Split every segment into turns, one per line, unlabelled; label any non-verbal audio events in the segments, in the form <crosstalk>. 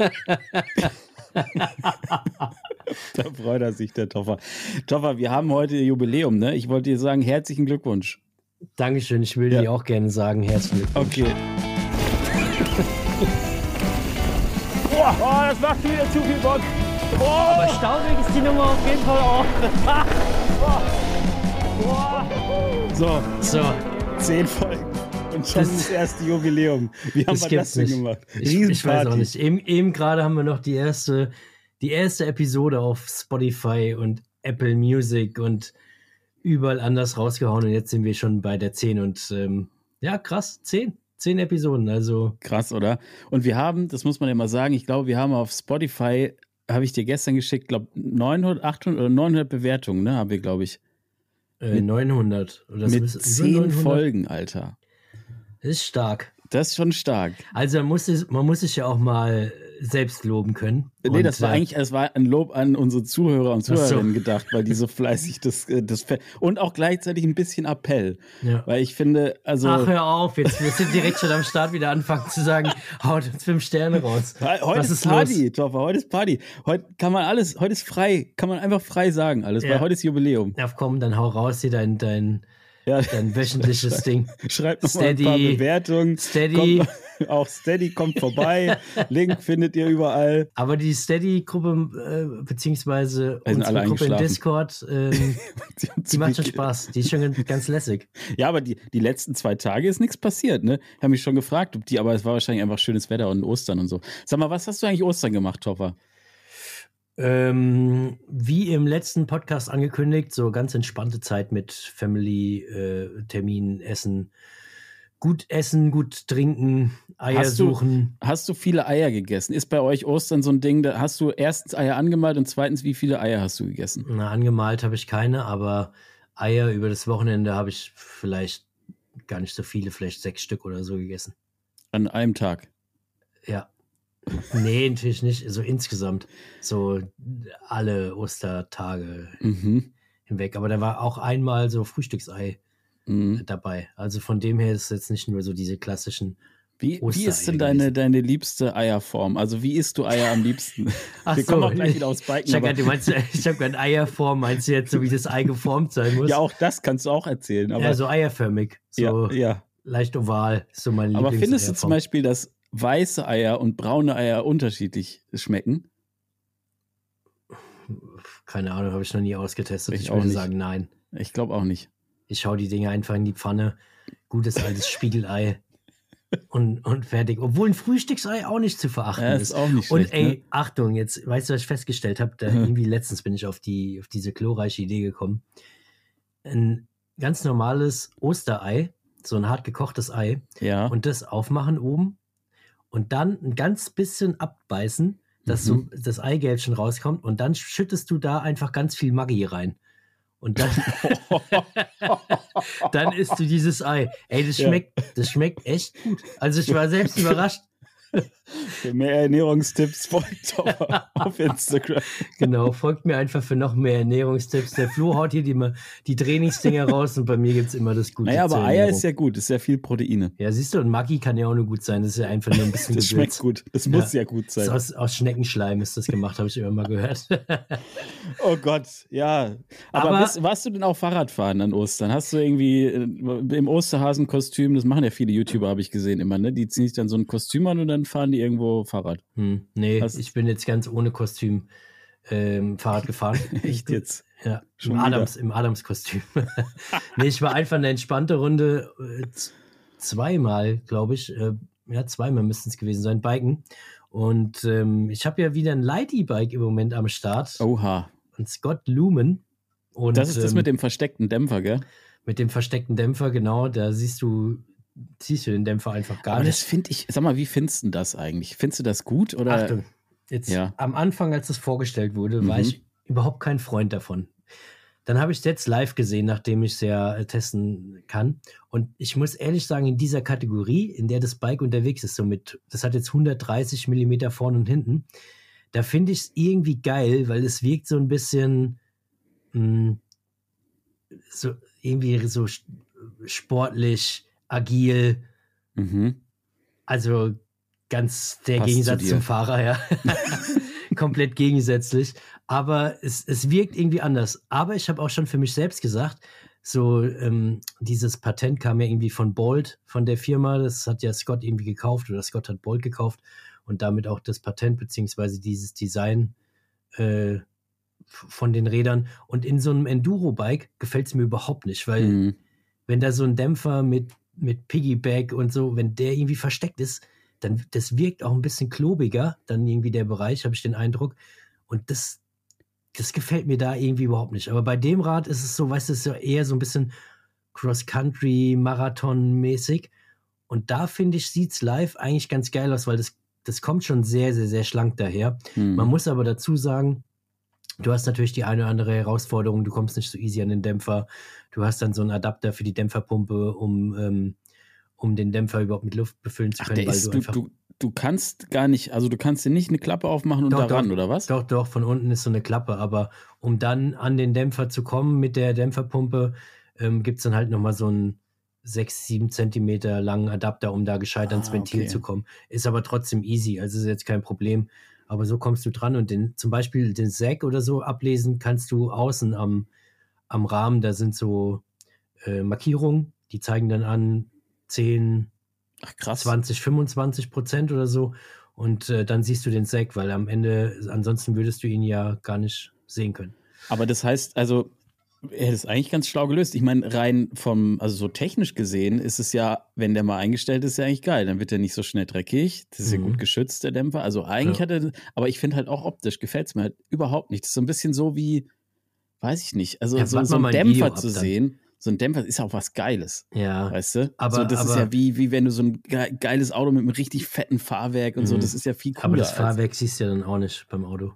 <laughs> da freut er sich, der Toffer. Toffer, wir haben heute Jubiläum, ne? Ich wollte dir sagen, herzlichen Glückwunsch.
Dankeschön, ich will ja. dir auch gerne sagen, herzlichen
Glückwunsch. Okay. <laughs> Boah, oh, das macht wieder zu viel Bock.
Oh. Aber staubig ist die Nummer auf jeden Fall auch. <laughs>
so, so. Zehn Folgen. Schon das, das erste Jubiläum. Wie haben wir das denn nicht. gemacht?
Ich, ich, weiß auch nicht. Eben, eben gerade haben wir noch die erste, die erste Episode auf Spotify und Apple Music und überall anders rausgehauen und jetzt sind wir schon bei der 10 und ähm, ja, krass, 10. Zehn Episoden, also.
Krass, oder? Und wir haben, das muss man ja mal sagen, ich glaube, wir haben auf Spotify, habe ich dir gestern geschickt, glaube 900, 800 oder 900 Bewertungen, ne, haben wir, glaube ich.
Äh, 900.
Oder mit zehn Folgen, Alter.
Das ist stark.
Das ist schon stark.
Also man muss, es, man muss sich ja auch mal selbst loben können.
Nee, und, das war äh, eigentlich, es war ein Lob an unsere Zuhörer und Zuhörerinnen so. gedacht, weil die so fleißig das, äh, das und auch gleichzeitig ein bisschen Appell. Ja. Weil ich finde, also.
Ach, hör auf, jetzt, wir sind direkt schon am Start wieder anfangen zu sagen, haut uns fünf Sterne raus.
Heute Was ist Party, Toffer, heute ist Party. Heute kann man alles, heute ist frei, kann man einfach frei sagen alles, ja. weil heute ist Jubiläum.
Ja, komm, dann hau raus hier dein, dein, ja. dein wöchentliches Ding.
Schreibt mal ein paar Bewertungen.
Steady.
Kommt, <laughs> auch Steady kommt vorbei. Link findet ihr überall.
Aber die Steady-Gruppe, äh, beziehungsweise unsere Gruppe in Discord, <laughs> ähm, die macht schon Spaß. Die ist schon ganz lässig.
Ja, aber die, die letzten zwei Tage ist nichts passiert. Ne? Ich habe mich schon gefragt, ob die, aber es war wahrscheinlich einfach schönes Wetter und Ostern und so. Sag mal, was hast du eigentlich Ostern gemacht, Topper?
Ähm, wie im letzten Podcast angekündigt, so ganz entspannte Zeit mit Family, äh, Termin, Essen gut essen, gut trinken, Eier
hast
suchen.
Du, hast du viele Eier gegessen? Ist bei euch Ostern so ein Ding, da hast du erstens Eier angemalt und zweitens, wie viele Eier hast du gegessen?
Na, angemalt habe ich keine, aber Eier über das Wochenende habe ich vielleicht gar nicht so viele, vielleicht sechs Stück oder so gegessen.
An einem Tag?
Ja. Nee, natürlich nicht. So insgesamt. So alle Ostertage mhm. hinweg. Aber da war auch einmal so Frühstücksei mhm. dabei. Also von dem her ist es jetzt nicht nur so diese klassischen.
Wie, wie ist denn deine, deine liebste Eierform? Also wie isst du Eier am liebsten? <laughs>
Ach Wir so. kommen auch gleich wieder aus Biken. Ich habe gerade hab Eierform, meinst du jetzt so, wie das Ei geformt sein muss?
Ja, auch das kannst du auch erzählen. Aber
ja, so eierförmig. So ja, ja. leicht oval. So mein
aber findest du zum Beispiel, dass weiße Eier und braune Eier unterschiedlich schmecken?
Keine Ahnung, habe ich noch nie ausgetestet. Ich, ich würde nicht. sagen, nein.
Ich glaube auch nicht.
Ich schaue die Dinge einfach in die Pfanne. Gutes altes Spiegelei. <laughs> Und, und fertig. Obwohl ein Frühstücksei auch nicht zu verachten ja, ist. ist.
Auch nicht
schlecht,
und ey,
ne? Achtung, jetzt weißt du, was ich festgestellt habe? <laughs> Mhm. Irgendwie letztens bin ich auf, die, auf diese glorreiche Idee gekommen. Ein ganz normales Osterei, so ein hart gekochtes Ei.
Ja.
Und das aufmachen oben und dann ein ganz bisschen abbeißen, dass mhm. so das Eigelb schon rauskommt und dann schüttest du da einfach ganz viel Maggi rein. Und dann, <laughs> dann isst du dieses Ei. Ey, das schmeckt, ja. das schmeckt echt gut. Also ich war selbst überrascht.
Für mehr Ernährungstipps folgt auf Instagram.
Genau, folgt mir einfach für noch mehr Ernährungstipps. Der Flo haut hier die, die Trainingsdinger raus und bei mir gibt es immer das Gute.
Naja, aber Eier ist ja gut, ist ja viel Proteine.
Ja, siehst du, und Maggi kann ja auch nur gut sein. Das ist ja einfach nur ein bisschen <laughs>
Das Gewürz. schmeckt gut. Das ja. muss ja gut sein.
Aus, aus, Schneckenschleim ist das gemacht, habe ich immer mal gehört. <laughs>
oh Gott, ja. Aber, aber bist, warst du denn auch Fahrradfahren an Ostern? Hast du irgendwie äh, im Osterhasenkostüm, das machen ja viele YouTuber, habe ich gesehen immer, ne? Die ziehen sich dann so ein Kostüm an und dann fahren die irgendwo Fahrrad.
Hm, nee, Hast ich bin jetzt ganz ohne Kostüm ähm, Fahrrad gefahren. <laughs>
Echt jetzt?
Ja, Schon im, Adams, im Adams-Kostüm. <laughs> nee, ich war einfach eine entspannte Runde. Äh, zweimal, glaube ich. Äh, ja, zweimal müssten es gewesen sein, Biken. Und ähm, ich habe ja wieder ein Light-E-Bike im Moment am Start.
Oha.
Und Scott Lumen. Und,
das ist das ähm, mit dem versteckten Dämpfer, gell?
Mit dem versteckten Dämpfer, genau. Da siehst du ziehst du den Dämpfer einfach gar
Aber
nicht.
das finde ich, sag mal, wie findest du das eigentlich? Findest du das gut oder?
Achtung, jetzt ja. am Anfang, als es vorgestellt wurde, mhm. war ich überhaupt kein Freund davon. Dann habe ich es jetzt live gesehen, nachdem ich es ja äh, testen kann. Und ich muss ehrlich sagen, in dieser Kategorie, in der das Bike unterwegs ist, so mit, das hat jetzt 130 Millimeter vorne und hinten, da finde ich es irgendwie geil, weil es wirkt so ein bisschen mh, hm, so irgendwie so sportlich, agil. Mhm. Also ganz der Passt Gegensatz zu zum Fahrer, ja. <laughs> <laughs> Komplett gegensätzlich. Aber es, es wirkt irgendwie anders. Aber ich habe auch schon für mich selbst gesagt, so ähm, dieses Patent kam ja irgendwie von Bolt, von der Firma. Das hat ja Scott irgendwie gekauft oder Scott hat Bolt gekauft und damit auch das Patent beziehungsweise dieses Design äh, von den Rädern. Und in so einem Enduro-Bike gefällt es mir überhaupt nicht, weil mhm. wenn da so ein Dämpfer mit, mit Piggyback und so, wenn der irgendwie versteckt ist, dann das wirkt auch ein bisschen klobiger, dann irgendwie der Bereich, habe ich den Eindruck. Und das, das gefällt mir da irgendwie überhaupt nicht. Aber bei dem Rad ist es so, weißt du, es ist ja eher so ein bisschen Cross-Country, Marathon-mäßig. Und da finde ich, sieht es live eigentlich ganz geil aus, weil das, das kommt schon sehr, sehr, sehr schlank daher. Mhm. Man muss aber dazu sagen, du hast natürlich die eine oder andere Herausforderung, du kommst nicht so easy an den Dämpfer. Du hast dann so einen Adapter für die Dämpferpumpe, um, ähm, um den Dämpfer überhaupt mit Luft befüllen zu können.
Ach, ist, du, du, du, kannst gar nicht, also du kannst dir nicht eine Klappe aufmachen und doch, daran,
doch,
oder was?
Doch, doch, von unten ist so eine Klappe, aber um dann an den Dämpfer zu kommen mit der Dämpferpumpe, ähm, gibt es dann halt nochmal so einen 6, 7 Zentimeter langen Adapter, um da gescheit ah, ans Ventil okay. zu kommen. Ist aber trotzdem easy, also ist jetzt kein Problem. Aber so kommst du dran und den, zum Beispiel den Sack oder so ablesen kannst du außen am, am Rahmen. Da sind so äh, Markierungen, die zeigen dann an 10, Ach, krass. 20, 25 Prozent oder so. Und äh, dann siehst du den Sack, weil am Ende, ansonsten würdest du ihn ja gar nicht sehen können.
Aber das heißt, also er ist eigentlich ganz schlau gelöst. Ich meine, rein vom, also so technisch gesehen ist es ja, wenn der mal eingestellt ist, ja eigentlich geil. Dann wird er nicht so schnell dreckig. Das ist mhm. ja gut geschützt, der Dämpfer. Also eigentlich ja. hat er, aber ich finde halt auch optisch gefällt es mir halt überhaupt nicht. Das ist so ein bisschen so wie, weiß ich nicht, also ja, so, so einen Dämpfer zu sehen. So ein Dämpfer ist ja auch was Geiles. Ja. Weißt du? Aber so, das aber, ist ja wie, wie wenn du so ein geiles Auto mit einem richtig fetten Fahrwerk und mhm. so, das ist ja viel cooler.
Aber das Fahrwerk siehst du ja dann auch nicht beim Auto.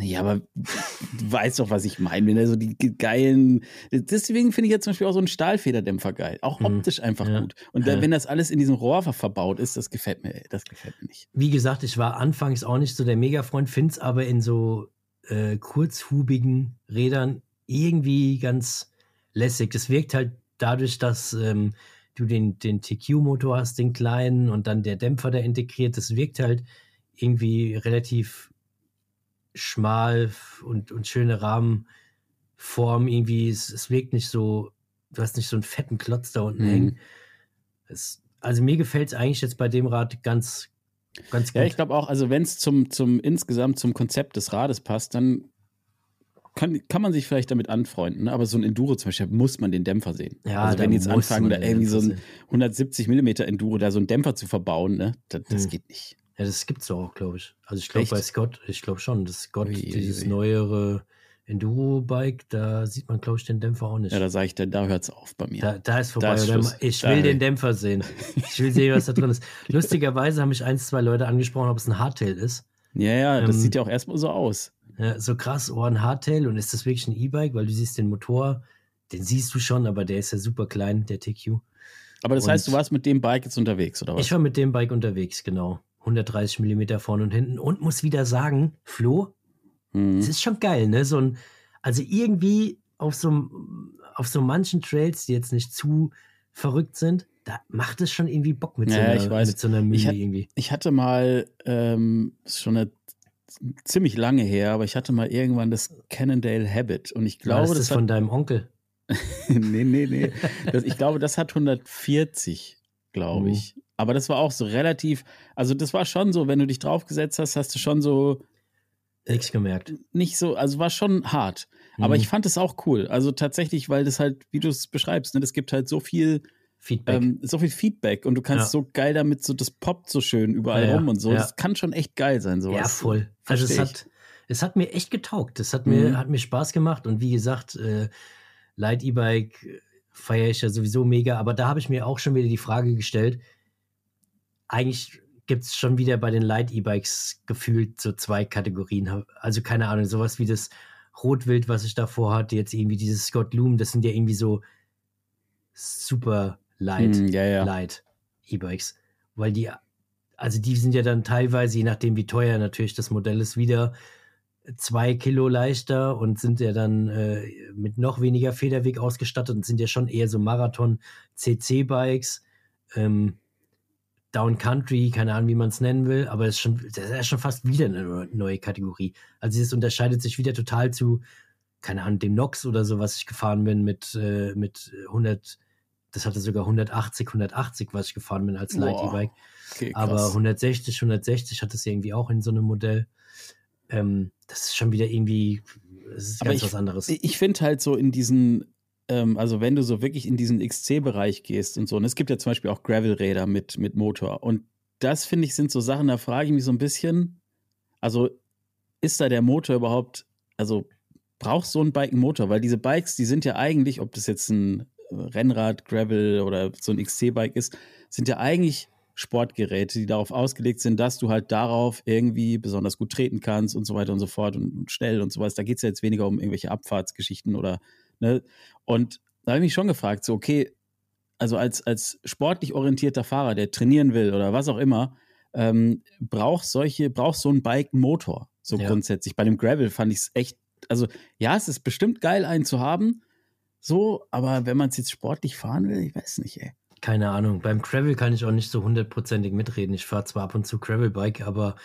Ja, aber du weißt doch, was ich meine. Wenn er so die geilen. Deswegen finde ich jetzt zum Beispiel auch so einen Stahlfederdämpfer geil. Auch mhm. optisch einfach ja. gut. Und da, wenn das alles in diesem Rohr verbaut ist, das gefällt mir, das gefällt mir nicht.
Wie gesagt, ich war anfangs auch nicht so der Mega-Freund, finde es aber in so äh, kurzhubigen Rädern irgendwie ganz lässig. Das wirkt halt dadurch, dass ähm, du den, den TQ-Motor hast, den kleinen, und dann der Dämpfer, der integriert, das wirkt halt irgendwie relativ schmal und, und schöne Rahmenform irgendwie. Es, es wirkt nicht so, du hast nicht so einen fetten Klotz da unten mhm. hängen. Es, also mir gefällt es eigentlich jetzt bei dem Rad ganz, ganz gut.
Ja, ich glaube auch, also wenn es zum, zum insgesamt zum Konzept des Rades passt, dann kann, kann man sich vielleicht damit anfreunden, ne? aber so ein Enduro zum Beispiel muss man den Dämpfer sehen. Ja, also wenn die jetzt anfangen, da irgendwie so ein 170 mm Enduro da so einen Dämpfer zu verbauen, ne, das, das hm. geht nicht.
Ja, das gibt es auch, glaube ich. Also ich glaube bei Scott, ich glaube schon, dass Scott ui, dieses ui. neuere Enduro-Bike, da sieht man, glaube ich, den Dämpfer auch nicht.
Ja, da sage ich, da, da hört es auf bei mir.
Da, da ist vorbei. Da ist ich will da, den Dämpfer sehen. <laughs> Ich will sehen, was da drin ist. Lustigerweise haben mich ein, zwei Leute angesprochen, ob es ein Hardtail ist.
Ja, ja, das ähm, sieht ja auch erstmal so aus.
Ja, so krass, oh, ein Hardtail. Und ist das wirklich ein E-Bike? Weil du siehst den Motor, den siehst du schon, aber der ist ja super klein, der TQ.
Aber das und heißt, du warst mit dem Bike jetzt unterwegs, oder was?
Ich war mit dem Bike unterwegs, genau. 130 Millimeter vorne und hinten und muss wieder sagen, Flo, mhm. es ist schon geil, ne? So ein, also irgendwie auf so, auf so manchen Trails, die jetzt nicht zu verrückt sind, da macht es schon irgendwie Bock mit,
ja,
so, einer, mit so einer
Mini ich irgendwie. Ich hatte mal, ähm, schon eine, ziemlich lange her, aber ich hatte mal irgendwann das Cannondale Habit und ich glaube,
das, das ist von deinem Onkel. <laughs>
nee, nee, nee. <laughs> Das, ich glaube, das hat 140, glaube mhm. ich. Aber das war auch so relativ, also das war schon so, wenn du dich draufgesetzt hast, hast du schon so.
Nichts gemerkt.
Nicht so, also war schon hart. Mhm. Aber ich fand es auch cool. Also tatsächlich, weil das halt, wie du es beschreibst, ne, das gibt halt so viel Feedback. Ähm, so viel Feedback und du kannst ja. so geil damit, so das poppt so schön überall ja, rum und so. Ja. Das kann schon echt geil sein, sowas.
Ja, voll. Also es hat, es hat mir echt getaugt. Das hat mir, mhm. hat mir Spaß gemacht und wie gesagt, äh, Light E-Bike feiere ich ja sowieso mega, aber da habe ich mir auch schon wieder die Frage gestellt, eigentlich gibt es schon wieder bei den Light-E-Bikes gefühlt so zwei Kategorien. Also keine Ahnung, sowas wie das Rotwild, was ich davor hatte, jetzt irgendwie dieses Scott Loom, das sind ja irgendwie so super light, mm, ja, ja. light E-Bikes. Weil die, also die sind ja dann teilweise, je nachdem wie teuer natürlich das Modell ist, wieder zwei Kilo leichter und sind ja dann äh, mit noch weniger Federweg ausgestattet und sind ja schon eher so Marathon-CC-Bikes. Ähm, Down Country, keine Ahnung, wie man es nennen will, aber es ist schon, das ist schon fast wieder eine neue Kategorie. Also es unterscheidet sich wieder total zu, keine Ahnung, dem Nox oder so, was ich gefahren bin mit, äh, mit 100, das hatte sogar 180, 180, was ich gefahren bin als Light E-Bike. Okay, aber 160, 160 hat es irgendwie auch in so einem Modell. Ähm, das ist schon wieder irgendwie, das ist
aber ganz
ich, was anderes.
Ich finde halt so in diesen ähm, also wenn du so wirklich in diesen XC-Bereich gehst und so, und es gibt ja zum Beispiel auch Gravel-Räder mit, mit Motor. Und das finde ich sind so Sachen, da frage ich mich so ein bisschen, also ist da der Motor überhaupt, also braucht so ein Bike einen Motor? Weil diese Bikes, die sind ja eigentlich, ob das jetzt ein Rennrad, Gravel oder so ein XC-Bike ist, sind ja eigentlich Sportgeräte, die darauf ausgelegt sind, dass du halt darauf irgendwie besonders gut treten kannst und so weiter und so fort und, und schnell und so was. Da geht es ja jetzt weniger um irgendwelche Abfahrtsgeschichten oder Ne? Und da habe ich mich schon gefragt, so, okay, also als, als sportlich orientierter Fahrer, der trainieren will oder was auch immer, ähm, braucht solche, braucht so ein Bike einen Motor, so ja. grundsätzlich. Bei dem Gravel fand ich es echt, also ja, es ist bestimmt geil, einen zu haben, so, aber wenn man es jetzt sportlich fahren will, ich weiß nicht, ey.
Keine Ahnung. Beim Gravel kann ich auch nicht so hundertprozentig mitreden. Ich fahre zwar ab und zu Gravel-Bike, aber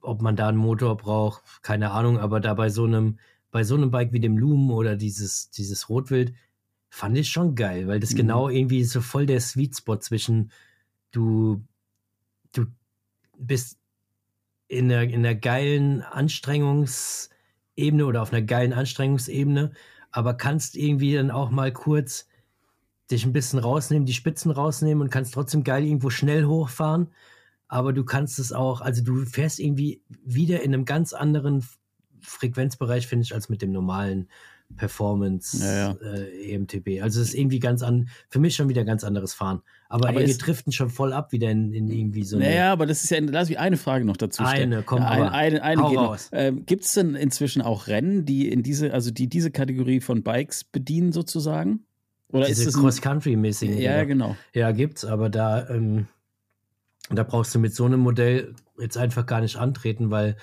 ob man da einen Motor braucht, keine Ahnung. Aber da bei so einem bei so einem Bike wie dem Loom oder dieses, dieses Rotwild, fand ich schon geil, weil das mhm. genau irgendwie so voll der Sweet Spot zwischen du, du bist in einer, in einer geilen Anstrengungsebene oder auf einer geilen Anstrengungsebene, aber kannst irgendwie dann auch mal kurz dich ein bisschen rausnehmen, die Spitzen rausnehmen und kannst trotzdem geil irgendwo schnell hochfahren. Aber du kannst es auch, also du fährst irgendwie wieder in einem ganz anderen Frequenzbereich, finde ich, als mit dem normalen Performance ja, ja. Äh, EMTB. Also es ist irgendwie ganz an, für mich schon wieder ganz anderes Fahren. Aber, aber ey, wir driften schon voll ab wieder in, in irgendwie so
eine. Naja, aber das ist ja, lass mich eine Frage noch dazu stellen.
Eine, komm,
ja, eine, eine, eine geht raus. Ähm, Gibt es denn inzwischen auch Rennen, die in diese, also die diese Kategorie von Bikes bedienen sozusagen?
Oder diese ist es Cross-Country-mäßigen?
Ja, genau.
Ja, gibt's, aber da, ähm, da brauchst du mit so einem Modell jetzt einfach gar nicht antreten, weil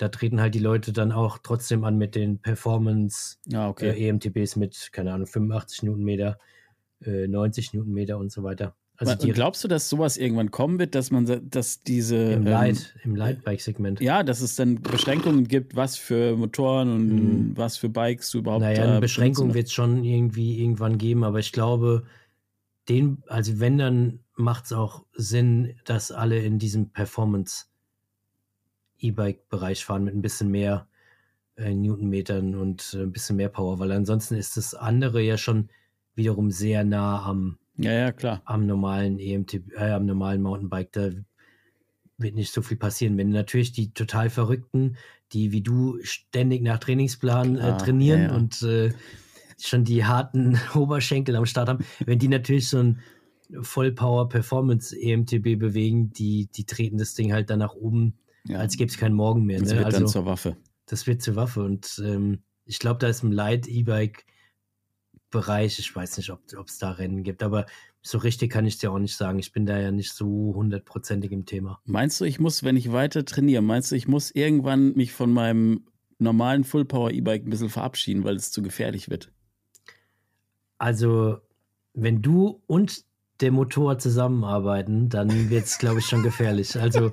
da treten halt die Leute dann auch trotzdem an mit den Performance
ah, okay.
äh, EMTBs mit, keine Ahnung, 85 Newtonmeter, äh, 90 Newtonmeter und so weiter.
Also und glaubst du, dass sowas irgendwann kommen wird, dass man, dass diese
im Light, ähm, im Lightbike-Segment,
ja, dass es dann Beschränkungen gibt, was für Motoren und mhm. was für Bikes du überhaupt.
Naja, eine Beschränkung wird es schon irgendwie irgendwann geben, aber ich glaube, den, also wenn dann macht es auch Sinn, dass alle in diesem Performance E-Bike-Bereich fahren mit ein bisschen mehr äh, Newtonmetern und äh, ein bisschen mehr Power, weil ansonsten ist das andere ja schon wiederum sehr nah am,
ja, ja, klar.
am normalen EMT, äh, am normalen Mountainbike. Da wird nicht so viel passieren. Wenn natürlich die total Verrückten, die wie du ständig nach Trainingsplan äh, trainieren ja, ja. und äh, schon die harten <laughs> Oberschenkel am Start haben, wenn die natürlich so ein Vollpower Performance EMTB bewegen, die, die treten das Ding halt dann nach oben ja. als gäbe es keinen Morgen mehr.
Das
ne?
wird also, dann zur Waffe.
Das wird zur Waffe. Und ähm, ich glaube, da ist im Light-E-Bike-Bereich, ich weiß nicht, ob es da Rennen gibt, aber so richtig kann ich dir auch nicht sagen. Ich bin da ja nicht so hundertprozentig im Thema.
Meinst du, ich muss, wenn ich weiter trainiere, meinst du, ich muss irgendwann mich von meinem normalen Full-Power-E-Bike ein bisschen verabschieden, weil es zu gefährlich wird?
Also, wenn du und der Motor zusammenarbeiten, dann wird es, glaube ich, schon gefährlich. Also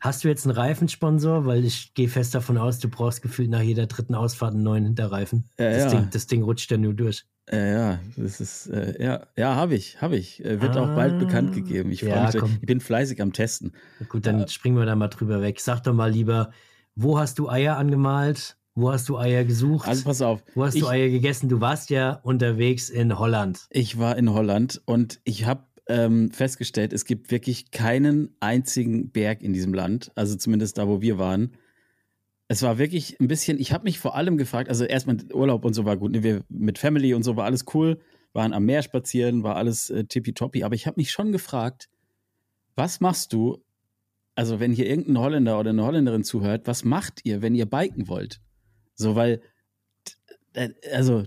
Hast du jetzt einen Reifensponsor? Weil ich gehe fest davon aus, du brauchst gefühlt nach jeder dritten Ausfahrt einen neuen Hinterreifen. Ja, das, ja. Ding, das Ding rutscht ja nur durch.
Ja, ja, das ist, äh, ja, ja, habe ich, habe ich. Äh, wird ah, auch bald bekannt gegeben. Ich, ja, mich, ich bin fleißig am Testen.
Gut, dann springen wir da mal drüber weg. Sag doch mal lieber, wo hast du Eier angemalt? Wo hast du Eier gesucht?
Also pass auf.
Wo hast ich, du Eier gegessen? Du warst ja unterwegs in Holland.
Ich war in Holland und ich habe ähm, festgestellt, es gibt wirklich keinen einzigen Berg in diesem Land, also zumindest da, wo wir waren. Es war wirklich ein bisschen, ich habe mich vor allem gefragt, also erstmal Urlaub und so war gut, ne? wir mit Family und so war alles cool, waren am Meer spazieren, war alles äh, tippitoppi, aber ich habe mich schon gefragt, was machst du, also wenn hier irgendein Holländer oder eine Holländerin zuhört, was macht ihr, wenn ihr biken wollt? So, weil, also,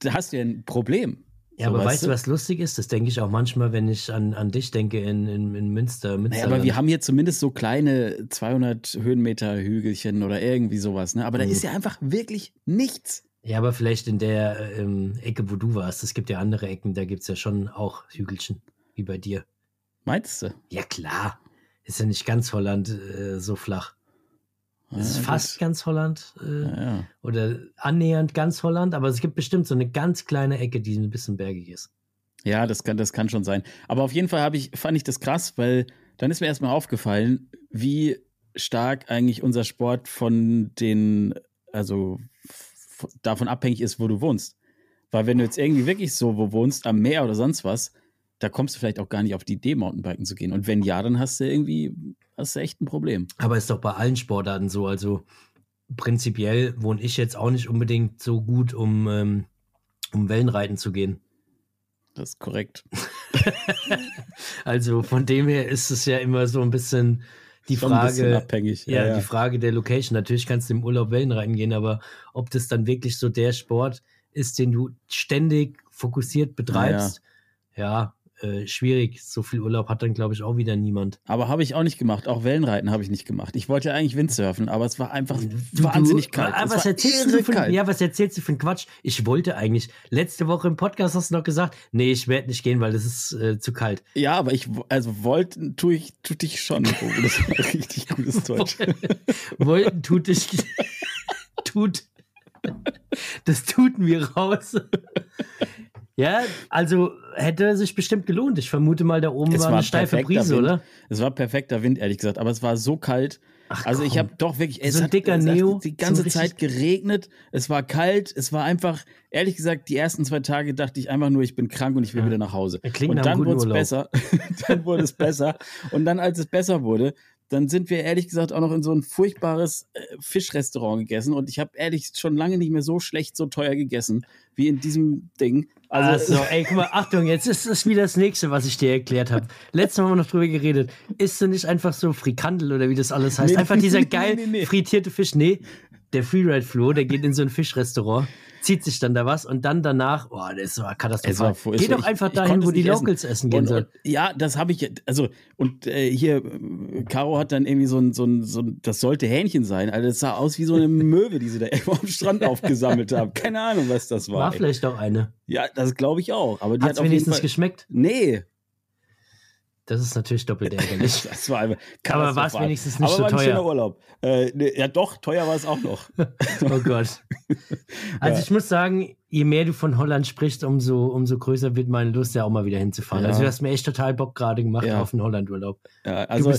da hast du ja ein Problem.
Ja, so, aber weißt du, was lustig ist? Das denke ich auch manchmal, wenn ich an, an dich denke in, in, in Münster.
Naja, aber wir haben hier zumindest so kleine 200 Höhenmeter Hügelchen oder irgendwie sowas. Ne? Aber da mhm. ist ja einfach wirklich nichts.
Ja, aber vielleicht in der ähm, Ecke, wo du warst. Es gibt ja andere Ecken, da gibt es ja schon auch Hügelchen, wie bei dir.
Meinst du?
Ja, klar. Ist ja nicht ganz Holland äh, so flach. Es ist fast ganz Holland äh, ja, ja. oder annähernd ganz Holland, aber es gibt bestimmt so eine ganz kleine Ecke, die ein bisschen bergig ist.
Ja, das kann, das kann schon sein. Aber auf jeden Fall ich, fand ich das krass, weil dann ist mir erstmal aufgefallen, wie stark eigentlich unser Sport von den, also davon abhängig ist, wo du wohnst. Weil wenn du jetzt irgendwie wirklich so wo wohnst, am Meer oder sonst was, da kommst du vielleicht auch gar nicht auf die Idee, Mountainbiken zu gehen. Und wenn ja, dann hast du irgendwie, hast du echt ein Problem.
Aber ist doch bei allen Sportarten so. Also prinzipiell wohne ich jetzt auch nicht unbedingt so gut, um, ähm, um Wellenreiten zu gehen.
Das ist korrekt. <laughs>
also von dem her ist es ja immer so ein bisschen die Schon Frage.
abhängig.
Ja, ja, die Frage der Location. Natürlich kannst du im Urlaub Wellenreiten gehen, aber ob das dann wirklich so der Sport ist, den du ständig fokussiert betreibst, ja, ja äh, schwierig. So viel Urlaub hat dann, glaube ich, auch wieder niemand.
Aber habe ich auch nicht gemacht. Auch Wellenreiten habe ich nicht gemacht. Ich wollte ja eigentlich Windsurfen, aber es war einfach du, wahnsinnig du, kalt.
was erzählst du für, ja, was erzählst du für einen Quatsch? Ich wollte eigentlich. Letzte Woche im Podcast hast du noch gesagt, nee, ich werde nicht gehen, weil es ist äh, zu kalt.
Ja, aber ich, also wollten tue ich, tut dich schon. Oh, das war richtig gutes <laughs> Deutsch.
wollten tut dich, <laughs> tut, das tut mir raus. Ja, also hätte sich bestimmt gelohnt. Ich vermute mal, da oben es war eine steife Brise,
Wind.
oder?
Es war perfekter Wind, ehrlich gesagt, aber es war so kalt. Ach, also komm. ich habe doch wirklich,
es so ein hat, dicker es Neo,
hat die ganze so Zeit geregnet, es war kalt, es war einfach, ehrlich gesagt, die ersten zwei Tage dachte ich einfach nur, ich bin krank und ich will ja. wieder nach Hause. Und dann wurde es besser, <laughs> dann wurde es besser und dann, als es besser wurde, dann sind wir ehrlich gesagt auch noch in so ein furchtbares äh, Fischrestaurant gegessen und ich habe ehrlich schon lange nicht mehr so schlecht, so teuer gegessen wie in diesem Ding.
Also, also ey, guck mal, Achtung, jetzt ist das wieder das nächste, was ich dir erklärt habe. Letztes Mal haben wir noch drüber geredet. Isst du nicht einfach so Frikandel oder wie das alles heißt? Nee, einfach dieser <laughs> geil nee, nee, frittierte Fisch. Nee, der Freeride-Flo, der geht in so ein Fischrestaurant zieht sich dann da was und dann danach, oh, das war katastrophal. War, Geh doch einfach ich, dahin, ich wo die Locals essen, essen gehen sollen.
Ja, das habe ich, also, und äh, hier, Caro hat dann irgendwie so ein, so ein, so ein, das sollte Hähnchen sein, also das sah aus wie so eine <laughs> Möwe, die sie da irgendwo am Strand <laughs> aufgesammelt haben. Keine Ahnung, was das war.
War ey. vielleicht auch eine.
Ja, das glaube ich auch. Aber die
Hat's hat wenigstens Fall, geschmeckt?
Nee,
das ist natürlich doppelt ärgerlich. <laughs>
das war aber
aber war es wenigstens nicht aber so war ein teuer. Schöner
Urlaub. Äh, ne, ja, doch, teuer war es auch noch. <laughs>
oh Gott. <laughs> Also ja. ich muss sagen, je mehr du von Holland sprichst, umso, umso größer wird meine Lust, ja auch mal wieder hinzufahren. Ja. Also du hast mir echt total Bock gerade gemacht ja. auf einen Holland-Urlaub.
Ja, also,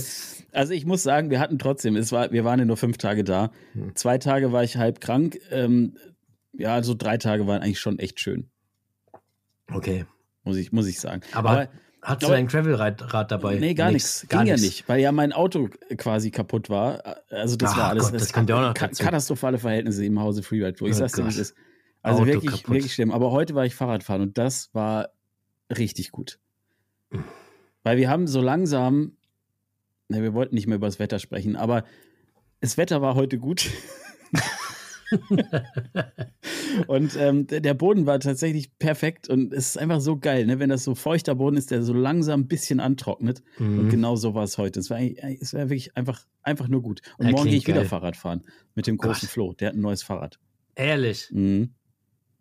also ich muss sagen, wir hatten trotzdem, es war, wir waren ja nur fünf Tage da. Hm. Zwei Tage war ich halb krank. Ähm, ja, also drei Tage waren eigentlich schon echt schön.
Okay.
Muss ich, muss ich sagen.
Aber, aber Hattest du dein Gravelrad dabei?
Nee, gar nichts. Ging gar ja nicht, weil ja mein Auto quasi kaputt war. Also das Ach war alles
Gott, das das auch noch dazu.
katastrophale Verhältnisse im Hause Freeride. Ich oh sag's dir, wie ist. Also Auto wirklich, kaputt. wirklich schlimm. Aber heute war ich Fahrradfahren und das war richtig gut. Weil wir haben so langsam, ne, wir wollten nicht mehr über das Wetter sprechen, aber das Wetter war heute gut. <laughs> <laughs> und ähm, der Boden war tatsächlich perfekt und es ist einfach so geil, ne? wenn das so feuchter Boden ist, der so langsam ein bisschen antrocknet. Mhm. Und genau so war es heute. Es war, es war wirklich einfach, einfach nur gut. Und ja, morgen gehe ich geil. wieder Fahrrad fahren mit dem großen Gott. Flo. Der hat ein neues Fahrrad.
Ehrlich? Mhm.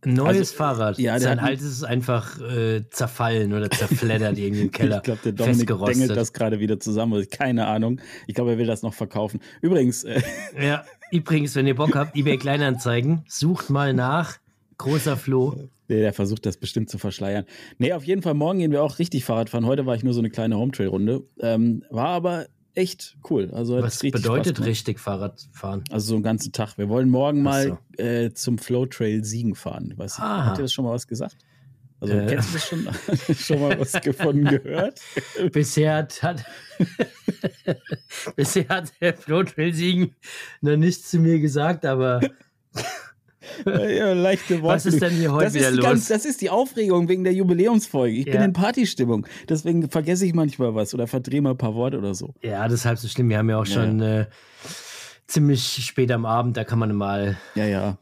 Neues also, Fahrrad. Ja, Sein altes ist einfach äh, zerfallen oder zerfleddert irgendwie im <laughs> Keller.
ich glaube, der Dominik dengelt das gerade wieder zusammen. Keine Ahnung. Ich glaube, er will das noch verkaufen. Übrigens. Äh,
ja, <laughs> <laughs> Übrigens, wenn ihr Bock habt, eBay Kleinanzeigen, sucht mal nach. Großer Flo.
Nee, der versucht das bestimmt zu verschleiern. Nee, auf jeden Fall, morgen gehen wir auch richtig Fahrrad fahren. Heute war ich nur so eine kleine Hometrail-Runde. Ähm, war aber echt cool. Also
Was bedeutet richtig Fahrrad fahren?
Also so einen ganzen Tag. Wir wollen morgen mal so. äh, zum Flow Trail Siegen fahren. Weiß, habt ihr das schon mal was gesagt? Also äh. kennst du das schon, <laughs> schon mal was gefunden <laughs> gehört?
Bisher hat, hat <laughs> bisher hat der Flo Siegen noch nichts zu mir gesagt, aber
ja, leichte Worte.
Was ist denn hier heute
das
wieder los?
Ganz, das ist die Aufregung wegen der Jubiläumsfolge. Ich ja. bin in Partystimmung. Deswegen vergesse ich manchmal was oder verdrehe mal ein paar Worte oder so.
Ja, das ist halb so schlimm. Wir haben ja auch ja. schon äh, ziemlich spät am Abend, da kann man mal
ja, ja.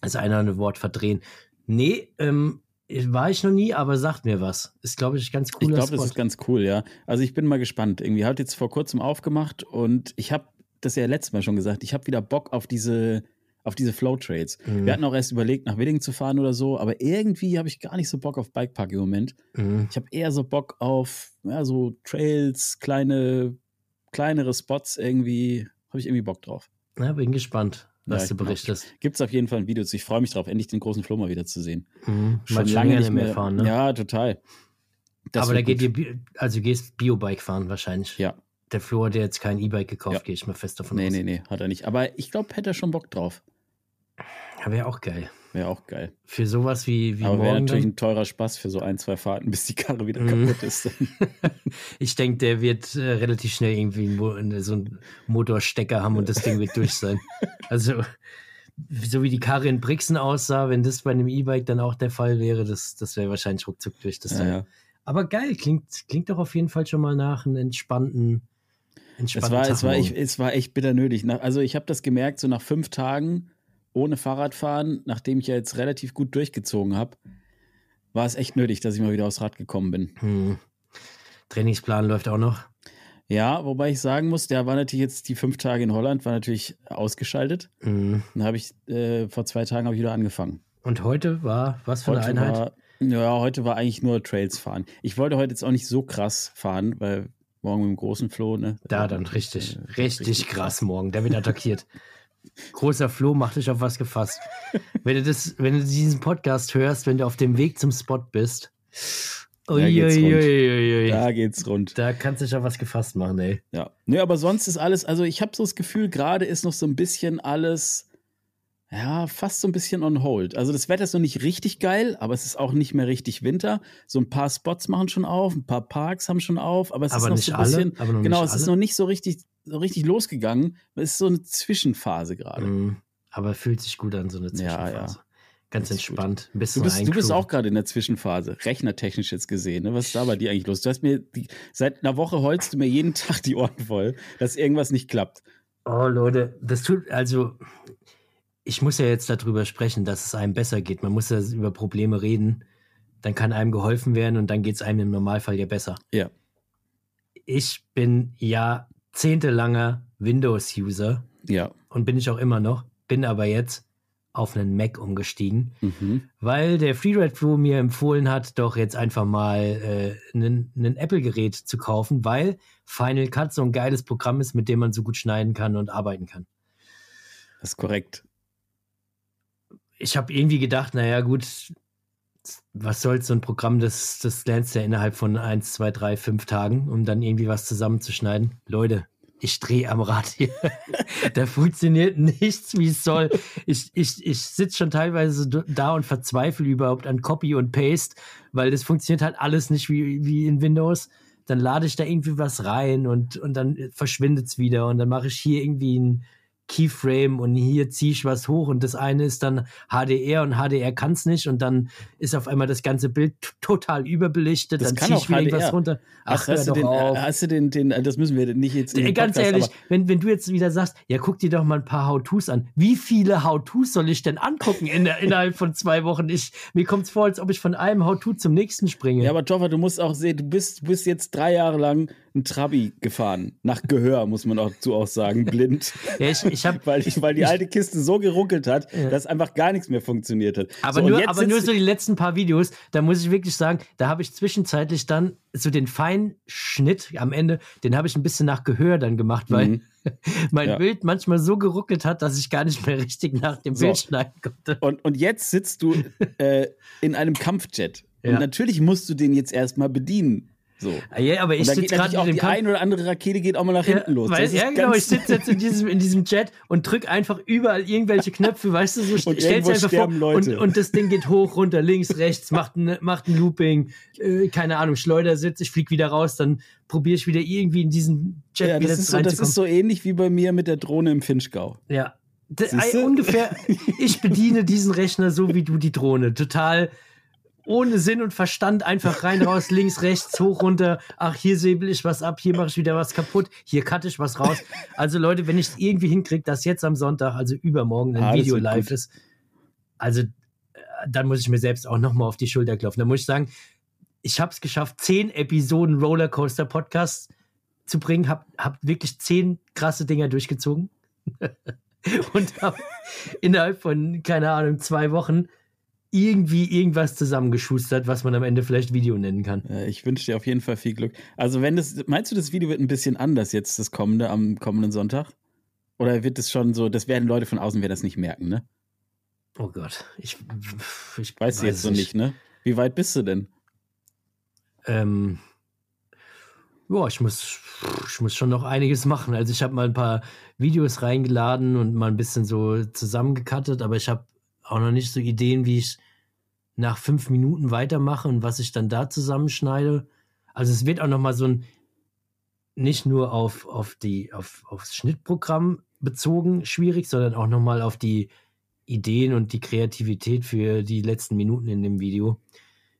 das eine oder andere Wort verdrehen. Nee, ähm, war ich noch nie, aber sagt mir was. Ist, glaube ich, ganz cool.
Ich glaube, das ist ganz cool, ja. Also ich bin mal gespannt. Irgendwie hat jetzt vor kurzem aufgemacht und ich habe das ja letztes Mal schon gesagt. Ich habe wieder Bock auf diese auf diese Flow-Trails. Mhm. Wir hatten auch erst überlegt, nach Wedding zu fahren oder so, aber irgendwie habe ich gar nicht so Bock auf Bikepark im Moment. Mhm. Ich habe eher so Bock auf ja, so Trails, kleine, kleinere Spots irgendwie. Habe ich irgendwie Bock drauf.
Ja, bin gespannt, was ja, du genau. berichtest.
Gibt es auf jeden Fall ein Video zu. Ich freue mich drauf, endlich den großen Flow mal wieder zu sehen.
Mhm. Schon lange nicht mehr fahren, ne?
Ja, total.
Das aber da geht ihr, also du gehst Biobike fahren wahrscheinlich.
Ja,
der Flo hat ja jetzt kein E-Bike gekauft, ja. gehe ich mal fest davon
nee,
aus.
Nee, nee, nee, hat er nicht. Aber ich glaube, hätte er schon Bock drauf.
Ja, wäre auch geil.
Wäre auch geil.
Für sowas wie, wie
Aber wäre natürlich ein teurer Spaß für so ein, zwei Fahrten, bis die Karre wieder mhm. kaputt ist. <laughs>
ich denke, der wird äh, relativ schnell irgendwie so einen Motorstecker haben und das Ding wird durch sein. <laughs> Also, so wie die Karre in Brixen aussah, wenn das bei einem E-Bike dann auch der Fall wäre, das, das wäre wahrscheinlich ruckzuck durch das ja, ja. Aber geil, klingt, klingt doch auf jeden Fall schon mal nach einem entspannten
es war, es, war, ich, es war echt bitter nötig. Also ich habe das gemerkt, so nach fünf Tagen ohne Fahrradfahren, nachdem ich ja jetzt relativ gut durchgezogen habe, war es echt nötig, dass ich mal wieder aufs Rad gekommen bin. Hm.
Trainingsplan läuft auch noch.
Ja, wobei ich sagen muss, der war natürlich jetzt die fünf Tage in Holland, war natürlich ausgeschaltet. Mhm. Dann habe ich äh, vor zwei Tagen ich wieder angefangen.
Und heute war was für heute eine Einheit?
War, ja, heute war eigentlich nur Trails fahren. Ich wollte heute jetzt auch nicht so krass fahren, weil Morgen mit dem großen Flo, ne?
Da dann richtig, äh, richtig, richtig krass morgen. Der wird attackiert. <laughs> Großer Flo macht dich auf was gefasst. wenn du das, wenn du diesen Podcast hörst, wenn du auf dem Weg zum Spot bist,
da geht's, rund. da geht's rund.
Da kannst du dich auf was gefasst machen, ey.
Ja. Nö, aber sonst ist alles, also ich habe so das Gefühl, gerade ist noch so ein bisschen alles ja, fast so ein bisschen on hold. Also das Wetter ist noch nicht richtig geil, aber es ist auch nicht mehr richtig Winter. So ein paar Spots machen schon auf, ein paar Parks haben schon auf, aber es
aber
ist noch so
ein bisschen, alle,
genau, es alle? ist noch nicht so richtig, so richtig losgegangen. Es ist so eine Zwischenphase gerade. Mm,
aber fühlt sich gut an, so eine Zwischenphase. Ja, ja. Ganz entspannt.
Ein bisschen du, bist, du bist auch gerade in der Zwischenphase, rechnertechnisch jetzt gesehen. Ne? Was ist da bei dir eigentlich los? Du hast mir die, seit einer Woche holst du mir jeden <laughs> Tag die Ohren voll, dass irgendwas nicht klappt.
Oh Leute, das tut also ich muss ja jetzt darüber sprechen, dass es einem besser geht. Man muss ja über Probleme reden. Dann kann einem geholfen werden und dann geht es einem im Normalfall ja besser.
Ja.
Ich bin jahrzehntelanger Windows-User.
Ja.
Und bin ich auch immer noch. Bin aber jetzt auf einen Mac umgestiegen, mhm. weil der FreeRed Pro mir empfohlen hat, doch jetzt einfach mal äh, ein Apple-Gerät zu kaufen, weil Final Cut so ein geiles Programm ist, mit dem man so gut schneiden kann und arbeiten kann.
Das ist korrekt
ich habe irgendwie gedacht, naja, gut, was soll's, so ein Programm, das, das lernst du ja innerhalb von eins, zwei, drei, fünf Tagen, um dann irgendwie was zusammenzuschneiden. Leute, ich drehe am Rad hier. <laughs> da funktioniert nichts, wie es soll. Ich, ich, ich sitze schon teilweise da und verzweifle überhaupt an Copy und Paste, weil das funktioniert halt alles nicht wie, wie in Windows. Dann lade ich da irgendwie was rein und, und dann verschwindet es wieder und dann mache ich hier irgendwie ein Keyframe und hier ziehe ich was hoch und das eine ist dann HDR und HDR kann es nicht und dann ist auf einmal das ganze Bild total überbelichtet,
das
dann ziehe ich wieder HDR. irgendwas runter.
Ach, hast, du den, auf. hast du den, den, das müssen wir nicht jetzt
in Ganz Podcast, ehrlich, wenn, wenn du jetzt wieder sagst, ja, guck dir doch mal ein paar How-Tos an. Wie viele How-Tos soll ich denn angucken in innerhalb von zwei Wochen? Ich, mir kommt es vor, als ob ich von einem How-To zum nächsten springe.
Ja, aber Joffa, du musst auch sehen, du bist, du bist jetzt drei Jahre lang ein Trabi gefahren. Nach Gehör, muss man auch zu auch sagen, <laughs> blind.
ja, ich, ich hab,
weil, ich, weil die ich, alte Kiste so geruckelt hat, ja. dass einfach gar nichts mehr funktioniert hat.
Aber, so, nur, aber nur so die letzten paar Videos, da muss ich wirklich sagen, da habe ich zwischenzeitlich dann so den Feinschnitt am Ende, den habe ich ein bisschen nach Gehör dann gemacht, weil mhm. <laughs> mein ja. Bild manchmal so geruckelt hat, dass ich gar nicht mehr richtig nach dem so. Bild schneiden konnte.
Und, und jetzt sitzt du äh, in einem Kampfjet. Und natürlich musst du den jetzt erstmal bedienen. So.
Ah, ja, aber ich sitze gerade
auch die Kamp eine oder andere Rakete geht auch mal nach hinten ja, los.
Weil, ja, genau, ich sitze jetzt in diesem, in diesem Chat und drücke einfach überall irgendwelche Knöpfe, weißt du, so <laughs> stellst einfach vor und, und, das Ding geht hoch, runter, links, rechts, macht ein, macht ein Looping, äh, keine Ahnung, Schleudersitz, ich fliege wieder raus, dann probiere ich wieder irgendwie in diesen Chat ja,
wieder das ist so, Das ist so ähnlich wie bei mir mit der Drohne im Finchgau.
Ja. ungefähr, ich bediene diesen Rechner so wie du die Drohne. Total ohne Sinn und Verstand einfach rein, raus, links, rechts, hoch, runter. Ach, hier säbel ich was ab, hier mache ich wieder was kaputt, hier cutte ich was raus. Also Leute, wenn ich es irgendwie hinkriege, dass jetzt am Sonntag, also übermorgen, ein ah, Video live gut. ist, also äh, dann muss ich mir selbst auch nochmal auf die Schulter klopfen. Da muss ich sagen, ich habe es geschafft, zehn Episoden Rollercoaster Podcast zu bringen, habe hab wirklich zehn krasse Dinger durchgezogen. <laughs> und habe innerhalb von, keine Ahnung, zwei Wochen irgendwie irgendwas zusammengeschustert, was man am Ende vielleicht Video nennen kann.
Ich wünsche dir auf jeden Fall viel Glück. Also, wenn das, meinst du, das Video wird ein bisschen anders jetzt, das kommende, am kommenden Sonntag? Oder wird es schon so, das werden Leute von außen werden das nicht merken, ne?
Oh Gott, ich,
ich weiß, weiß jetzt so nicht, ne? Wie weit bist du denn?
Ähm, ja, ich muss, ich muss schon noch einiges machen. Also ich habe mal ein paar Videos reingeladen und mal ein bisschen so zusammengekattet, aber ich habe auch noch nicht so Ideen, wie ich nach fünf Minuten weitermache und was ich dann da zusammenschneide. Also es wird auch noch mal so ein nicht nur auf, auf die auf, aufs Schnittprogramm bezogen schwierig, sondern auch noch mal auf die Ideen und die Kreativität für die letzten Minuten in dem Video.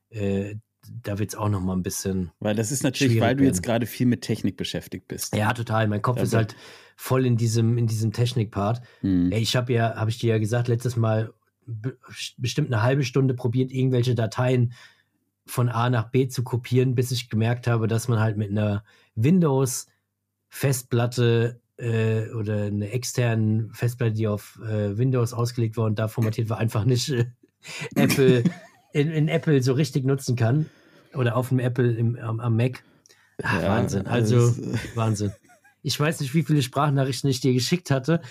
Äh, da wird es auch noch mal ein bisschen.
Weil das ist natürlich, weil du jetzt gerade viel mit Technik beschäftigt bist.
Ja, total. Mein Kopf da ist halt voll in diesem, in diesem Technikpart. Hm. Ich habe ja, habe ich dir ja gesagt, letztes Mal bestimmt eine halbe Stunde probiert, irgendwelche Dateien von A nach B zu kopieren, bis ich gemerkt habe, dass man halt mit einer Windows-Festplatte äh, oder einer externen Festplatte, die auf äh, Windows ausgelegt war und da formatiert war, einfach nicht äh, <laughs> Apple in, in, Apple so richtig nutzen kann. Oder auf dem Apple im, am, am Mac. Ach, ja, Wahnsinn. Also, also Wahnsinn. Ich weiß nicht, wie viele Sprachnachrichten ich dir geschickt hatte.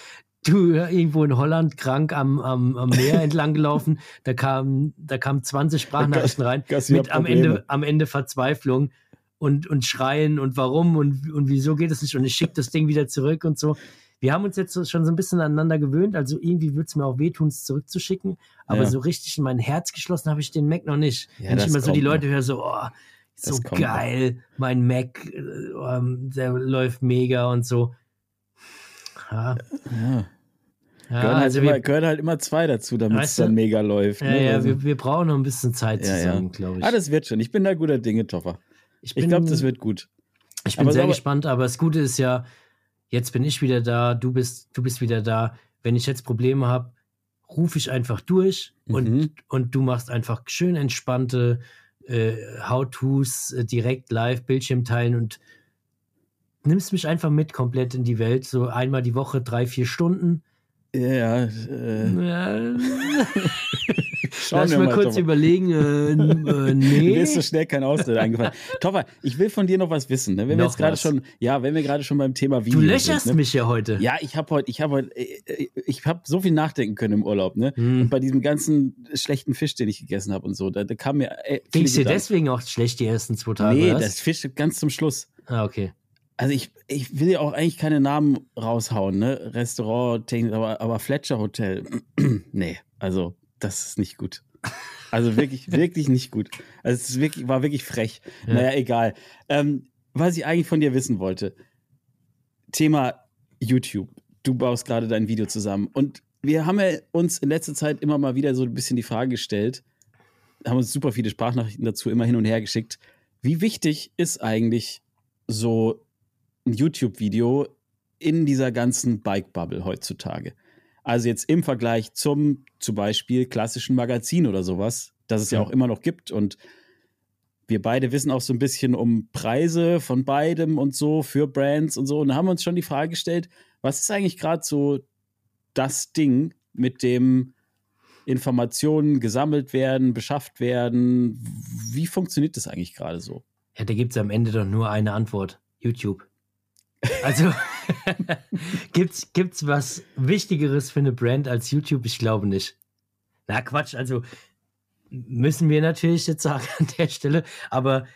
Du irgendwo in Holland krank am, am, am Meer entlang gelaufen. Da kamen da kam 20 Sprachnachrichten rein. mit am Ende, am Ende Verzweiflung und, und schreien und warum und, und wieso geht es nicht und ich schicke das Ding wieder zurück und so. Wir haben uns jetzt schon so ein bisschen aneinander gewöhnt, also irgendwie würde es mir auch wehtun, es zurückzuschicken, aber ja. so richtig in mein Herz geschlossen habe ich den Mac noch nicht. Ja, Wenn ich immer so die Leute höre, so, oh, so geil, mein Mac, äh, der läuft mega und so.
Ja. ja. Ja, gehören, halt also immer, wir, gehören halt immer zwei dazu, damit es dann mega läuft.
Ja, ne? ja, also, wir, wir, brauchen noch ein bisschen Zeit zusammen, ja, glaube ich.
Ah, das wird schon. Ich bin da guter Dinge, Toffer. Ich, ich glaube, das wird gut.
Ich bin aber sehr gespannt, aber das Gute ist ja, jetzt bin ich wieder da, du bist, du bist wieder da. Wenn ich jetzt Probleme habe, rufe ich einfach durch mhm. und, und du machst einfach schön entspannte äh, How-Tos äh, direkt live, Bildschirm teilen und nimmst mich einfach mit komplett in die Welt. So einmal die Woche, drei, vier Stunden.
Ja, äh. ja. <laughs>
Lass mal, mal kurz Topper. überlegen. Äh, <laughs> äh, nee.
Mir ist so schnell kein Ausdruck eingefallen. Topper, ich will von dir noch was wissen. Ne? Wenn wir jetzt gerade schon, ja, wenn wir gerade schon beim Thema
Video Du löcherst ne? mich ja heute.
Ja, ich habe heute, ich habe heute, äh, ich habe so viel nachdenken können im Urlaub, ne? Hm. Und bei diesem ganzen schlechten Fisch, den ich gegessen habe und so, da, da kam mir.
Äh, Ging es dir deswegen auch schlecht die ersten zwei Tage?
Nee, das Fisch ganz zum Schluss.
Ah, okay
also ich, ich will ja auch eigentlich keine Namen raushauen, ne? Restaurant, Technik, aber, aber Fletcher Hotel, <clears throat> nee, also das ist nicht gut. Also wirklich, <laughs> wirklich nicht gut. Also es wirklich, war wirklich frech. Ja. Naja, egal. Ähm, was ich eigentlich von dir wissen wollte, Thema YouTube. Du baust gerade dein Video zusammen. Und wir haben ja uns in letzter Zeit immer mal wieder so ein bisschen die Frage gestellt, haben uns super viele Sprachnachrichten dazu immer hin und her geschickt. Wie wichtig ist eigentlich so ein YouTube-Video in dieser ganzen Bike-Bubble heutzutage? Also jetzt im Vergleich zum zum Beispiel klassischen Magazin oder sowas, das es ja auch immer noch gibt. Und wir beide wissen auch so ein bisschen um Preise von beidem und so für Brands und so. Und da haben wir uns schon die Frage gestellt, was ist eigentlich gerade so das Ding, mit dem Informationen gesammelt werden, beschafft werden? Wie funktioniert das eigentlich gerade so?
Ja, da gibt es am Ende doch nur eine Antwort. YouTube. Also <laughs> gibt's, gibt's was Wichtigeres für eine Brand als YouTube? Ich glaube nicht. Na Quatsch, also müssen wir natürlich jetzt sagen <laughs> an der Stelle, aber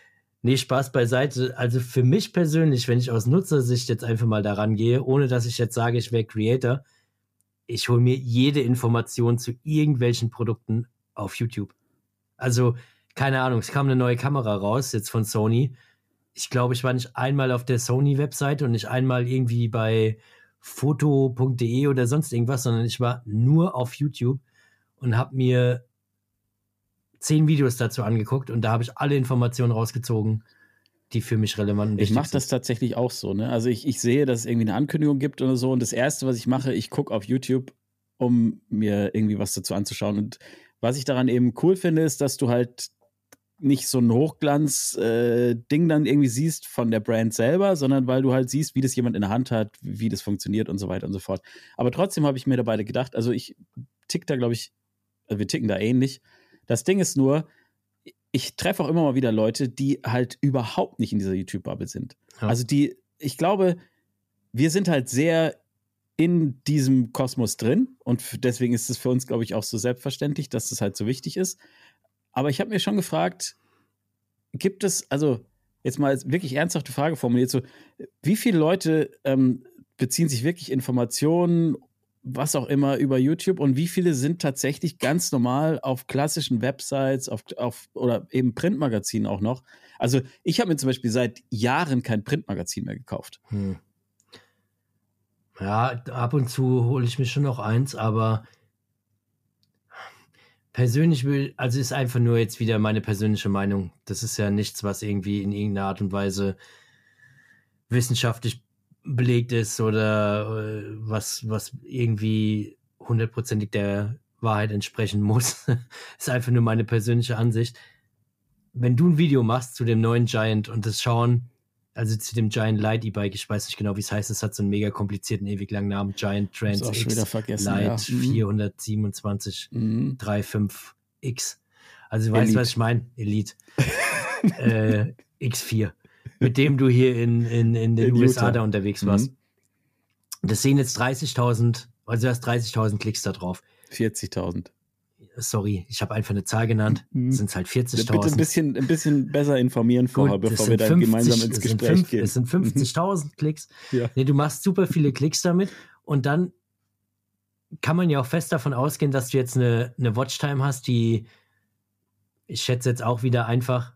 nee, Spaß beiseite. Also für mich persönlich, wenn ich aus Nutzersicht jetzt einfach mal daran gehe, ohne dass ich jetzt sage, ich wäre Creator, ich hole mir jede Information zu irgendwelchen Produkten auf YouTube. Also, keine Ahnung, es kam eine neue Kamera raus, jetzt von Sony ich glaube, ich war nicht einmal auf der Sony-Website und nicht einmal irgendwie bei foto.de oder sonst irgendwas, sondern ich war nur auf YouTube und habe mir zehn Videos dazu angeguckt und da habe ich alle Informationen rausgezogen, die für mich relevant sind.
Ich mache das tatsächlich auch so. Ne? Also ich, ich sehe, dass es irgendwie eine Ankündigung gibt oder so und das Erste, was ich mache, ich gucke auf YouTube, um mir irgendwie was dazu anzuschauen. Und was ich daran eben cool finde, ist, dass du halt nicht so ein Hochglanz-Ding äh, dann irgendwie siehst von der Brand selber, sondern weil du halt siehst, wie das jemand in der Hand hat, wie das funktioniert und so weiter und so fort. Aber trotzdem habe ich mir dabei gedacht, also ich tick da, glaube ich, also wir ticken da ähnlich. Das Ding ist nur, ich treffe auch immer mal wieder Leute, die halt überhaupt nicht in dieser YouTube-Bubble sind. Ja. Also die, ich glaube, wir sind halt sehr in diesem Kosmos drin und deswegen ist es für uns, glaube ich, auch so selbstverständlich, dass das halt so wichtig ist. Aber ich habe mir schon gefragt, gibt es, also jetzt mal wirklich ernsthafte Frage formuliert, so, wie viele Leute ähm, beziehen sich wirklich Informationen, was auch immer, über YouTube und wie viele sind tatsächlich ganz normal auf klassischen Websites auf, auf, oder eben Printmagazinen auch noch? Also ich habe mir zum Beispiel seit Jahren kein Printmagazin mehr gekauft. Hm.
Ja, ab und zu hole ich mir schon noch eins, aber persönlich will, also ist einfach nur jetzt wieder meine persönliche Meinung. Das ist ja nichts, was irgendwie in irgendeiner Art und Weise wissenschaftlich belegt ist oder äh, was, was irgendwie hundertprozentig der Wahrheit entsprechen muss. <laughs> ist einfach nur meine persönliche Ansicht. Wenn du ein Video machst zu dem neuen Giant und das schauen also zu dem Giant Light E-Bike, ich weiß nicht genau, wie es heißt, es hat so einen mega komplizierten, ewig langen Namen, Giant Trans X Light ja. 427 mhm. 35X. Also du weißt, was ich meine? Elite. <laughs> äh, X4. Mit dem du hier in, in, in den in USA Utah. da unterwegs warst. Mhm. Das sehen jetzt 30.000, also du hast 30.000 Klicks da drauf.
40.000
sorry, ich habe einfach eine Zahl genannt, mhm. sind es halt 40.000. Bitte
ein bisschen, ein bisschen besser informieren vorher, Gut, bevor wir dann 50, gemeinsam ins Gespräch fünf, gehen.
Es sind 50.000 mhm. Klicks. Ja. Nee, du machst super viele Klicks damit und dann kann man ja auch fest davon ausgehen, dass du jetzt eine, eine Watchtime hast, die, ich schätze jetzt auch wieder einfach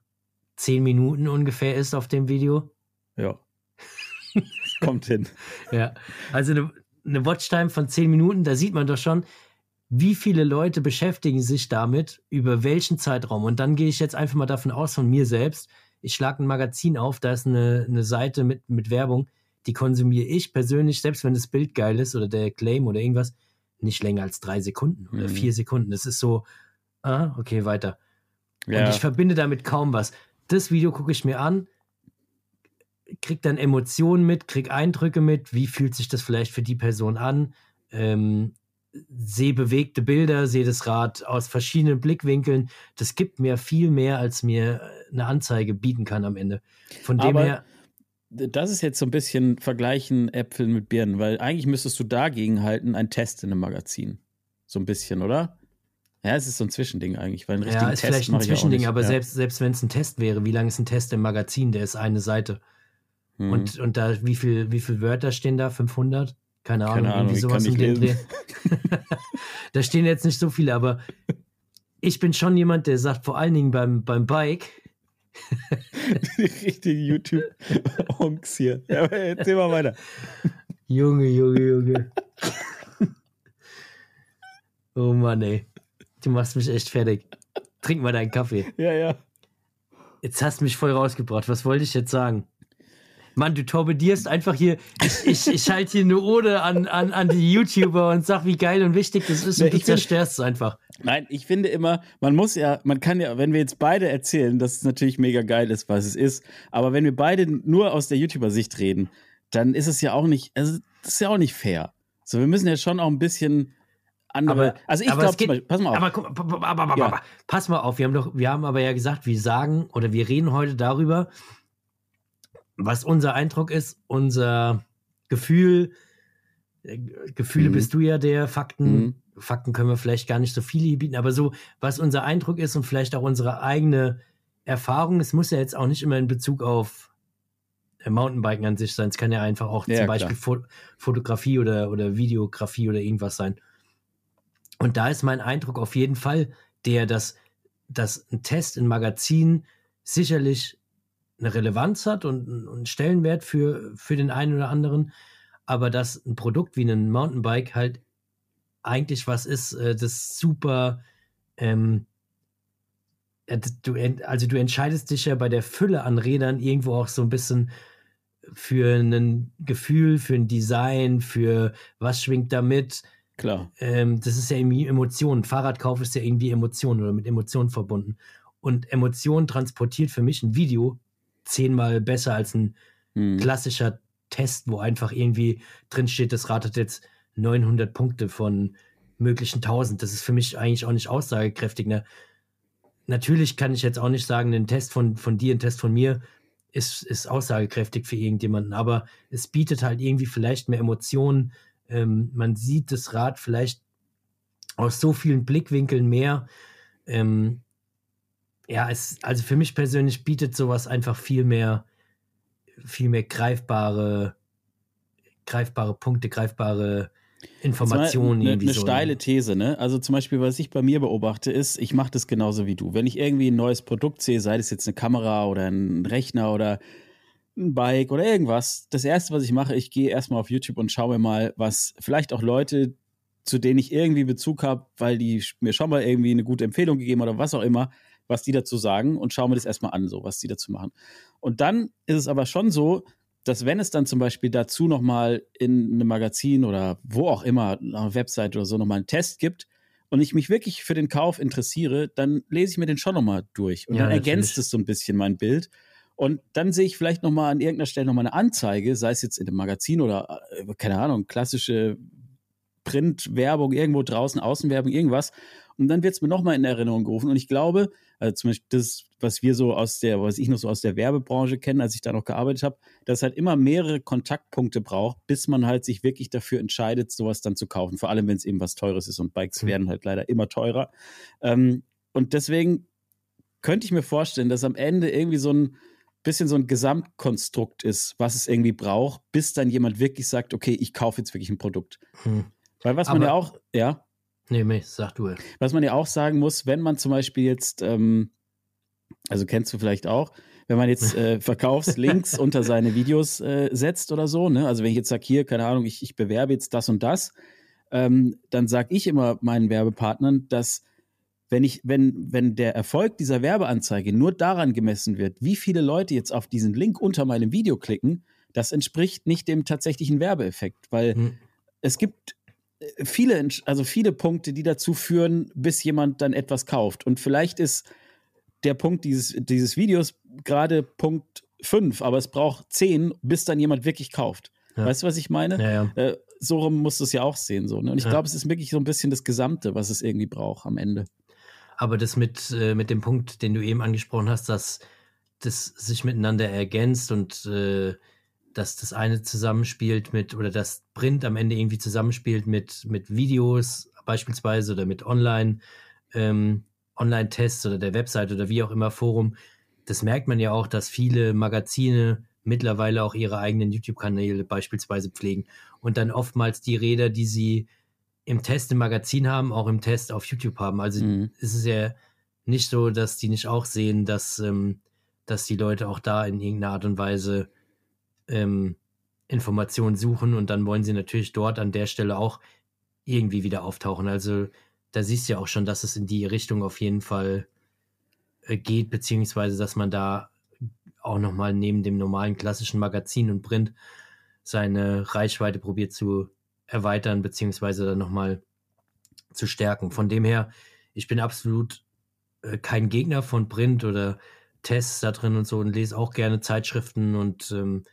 10 Minuten ungefähr ist auf dem Video.
Ja. <laughs> Kommt hin.
Ja, also eine, eine Watchtime von 10 Minuten, da sieht man doch schon, wie viele Leute beschäftigen sich damit, über welchen Zeitraum. Und dann gehe ich jetzt einfach mal davon aus, von mir selbst, ich schlage ein Magazin auf, da ist eine, eine Seite mit, mit Werbung, die konsumiere ich persönlich, selbst wenn das Bild geil ist oder der Claim oder irgendwas, nicht länger als drei Sekunden oder mhm. vier Sekunden. Das ist so, ah, okay, weiter. Ja. Und ich verbinde damit kaum was. Das Video gucke ich mir an, krieg dann Emotionen mit, krieg Eindrücke mit, wie fühlt sich das vielleicht für die Person an, ähm, sehe bewegte Bilder, sehe das Rad aus verschiedenen Blickwinkeln. Das gibt mir viel mehr, als mir eine Anzeige bieten kann am Ende. Von dem Aber her.
Das ist jetzt so ein bisschen vergleichen Äpfel mit Birnen, weil eigentlich müsstest du dagegen halten, ein Test in einem Magazin. So ein bisschen, oder? Ja, es ist so ein Zwischending eigentlich, weil ein richtiger ja, ist
Test vielleicht ein Zwischending, aber ja. selbst, selbst wenn es ein Test wäre, wie lange ist ein Test im Magazin? Der ist eine Seite. Hm. Und, und da, wie viel, wie viele Wörter stehen da? 500? Keine Ahnung, Keine Ahnung irgendwie sowas im Dreh. da stehen jetzt nicht so viele, aber ich bin schon jemand, der sagt, vor allen Dingen beim, beim Bike.
Richtige YouTube-Honks hier. Ja, erzähl mal weiter.
Junge, Junge, Junge. oh Mann, ey. Du machst mich echt fertig. Trink mal deinen Kaffee.
Ja, ja.
Jetzt hast du mich voll rausgebracht. Was wollte ich jetzt sagen? Mann, du torpedierst einfach hier. Ich, ich, ich halte hier eine Ode an, an, an die YouTuber und sag, wie geil und wichtig das ist und du zerstörst es einfach.
Nein, ich finde immer, man muss ja, man kann ja, wenn wir jetzt beide erzählen, dass es natürlich mega geil ist, was es ist, aber wenn wir beide nur aus der YouTuber-Sicht reden, dann ist es ja auch nicht, also das ist ja auch nicht fair. So, wir müssen ja schon auch ein bisschen andere.
Aber, also ich glaube, pass mal auf. Aber, aber, aber, ja. pass mal auf, wir haben doch, wir haben aber ja gesagt, wir sagen oder wir reden heute darüber, was unser Eindruck ist, unser Gefühl, äh, Gefühle mhm. bist du ja der, Fakten, mhm. Fakten können wir vielleicht gar nicht so viele bieten, aber so, was unser Eindruck ist und vielleicht auch unsere eigene Erfahrung, es muss ja jetzt auch nicht immer in Bezug auf äh, Mountainbiken an sich sein, es kann ja einfach auch ja, zum Beispiel Fo Fotografie oder, oder Videografie oder irgendwas sein. Und da ist mein Eindruck auf jeden Fall der, dass, dass ein Test in Magazin sicherlich eine Relevanz hat und einen Stellenwert für, für den einen oder anderen, aber dass ein Produkt wie ein Mountainbike halt eigentlich was ist, äh, das super, ähm, du, also du entscheidest dich ja bei der Fülle an Rädern irgendwo auch so ein bisschen für ein Gefühl, für ein Design, für was schwingt da mit.
Klar.
Ähm, das ist ja irgendwie Emotionen. Fahrradkauf ist ja irgendwie Emotion oder mit Emotionen verbunden. Und Emotionen transportiert für mich ein Video zehnmal besser als ein hm. klassischer Test, wo einfach irgendwie drin steht, das Rad hat jetzt 900 Punkte von möglichen 1000. Das ist für mich eigentlich auch nicht aussagekräftig. Ne? Natürlich kann ich jetzt auch nicht sagen, ein Test von, von dir, ein Test von mir ist, ist aussagekräftig für irgendjemanden, aber es bietet halt irgendwie vielleicht mehr Emotionen. Ähm, man sieht das Rad vielleicht aus so vielen Blickwinkeln mehr. Ähm, ja, es, also für mich persönlich bietet sowas einfach viel mehr, viel mehr greifbare, greifbare Punkte, greifbare Informationen.
Eine, eine so steile These, ne? Also zum Beispiel, was ich bei mir beobachte, ist, ich mache das genauso wie du. Wenn ich irgendwie ein neues Produkt sehe, sei es jetzt eine Kamera oder ein Rechner oder ein Bike oder irgendwas, das erste, was ich mache, ich gehe erstmal auf YouTube und schaue mir mal, was vielleicht auch Leute, zu denen ich irgendwie Bezug habe, weil die mir schon mal irgendwie eine gute Empfehlung gegeben oder was auch immer, was die dazu sagen und schaue mir das erstmal an, so was die dazu machen. Und dann ist es aber schon so, dass wenn es dann zum Beispiel dazu nochmal in einem Magazin oder wo auch immer, einer Website oder so nochmal einen Test gibt und ich mich wirklich für den Kauf interessiere, dann lese ich mir den schon nochmal durch und ja, dann ergänzt es so ein bisschen mein Bild. Und dann sehe ich vielleicht nochmal an irgendeiner Stelle nochmal eine Anzeige, sei es jetzt in einem Magazin oder, äh, keine Ahnung, klassische Printwerbung irgendwo draußen, Außenwerbung, irgendwas. Und dann wird es mir nochmal in Erinnerung gerufen. Und ich glaube, also zum Beispiel das, was wir so aus der, was ich noch so aus der Werbebranche kenne, als ich da noch gearbeitet habe, dass halt immer mehrere Kontaktpunkte braucht, bis man halt sich wirklich dafür entscheidet, sowas dann zu kaufen. Vor allem, wenn es eben was Teures ist und Bikes mhm. werden halt leider immer teurer. Ähm, und deswegen könnte ich mir vorstellen, dass am Ende irgendwie so ein bisschen so ein Gesamtkonstrukt ist, was es irgendwie braucht, bis dann jemand wirklich sagt, okay, ich kaufe jetzt wirklich ein Produkt. Hm. Weil was Aber, man ja auch, ja.
Nee, nee, sag du.
Was man ja auch sagen muss, wenn man zum Beispiel jetzt, ähm, also kennst du vielleicht auch, wenn man jetzt <laughs> äh, Verkaufslinks unter seine Videos äh, setzt oder so, ne? Also wenn ich jetzt sage, hier, keine Ahnung, ich, ich bewerbe jetzt das und das, ähm, dann sage ich immer meinen Werbepartnern, dass wenn ich, wenn, wenn der Erfolg dieser Werbeanzeige nur daran gemessen wird, wie viele Leute jetzt auf diesen Link unter meinem Video klicken, das entspricht nicht dem tatsächlichen Werbeeffekt, weil hm. es gibt viele, also viele Punkte, die dazu führen, bis jemand dann etwas kauft. Und vielleicht ist der Punkt dieses, dieses Videos gerade Punkt 5, aber es braucht 10, bis dann jemand wirklich kauft. Ja. Weißt du, was ich meine?
Ja, ja.
Äh, so rum musst du es ja auch sehen. So, ne? Und ich glaube, es ist wirklich so ein bisschen das Gesamte, was es irgendwie braucht am Ende.
Aber das mit, äh, mit dem Punkt, den du eben angesprochen hast, dass das sich miteinander ergänzt und äh, dass das eine zusammenspielt mit, oder das Print am Ende irgendwie zusammenspielt mit, mit Videos beispielsweise oder mit Online, ähm, Online-Tests oder der Website oder wie auch immer Forum. Das merkt man ja auch, dass viele Magazine mittlerweile auch ihre eigenen YouTube-Kanäle beispielsweise pflegen und dann oftmals die Räder, die sie im Test im Magazin haben, auch im Test auf YouTube haben. Also mhm. ist es ja nicht so, dass die nicht auch sehen, dass, ähm, dass die Leute auch da in irgendeiner Art und Weise ähm, Informationen suchen und dann wollen sie natürlich dort an der Stelle auch irgendwie wieder auftauchen. Also da siehst du ja auch schon, dass es in die Richtung auf jeden Fall äh, geht, beziehungsweise dass man da auch nochmal neben dem normalen klassischen Magazin und Print seine Reichweite probiert zu erweitern, beziehungsweise dann nochmal zu stärken. Von dem her, ich bin absolut äh, kein Gegner von Print oder Tests da drin und so und lese auch gerne Zeitschriften und ähm,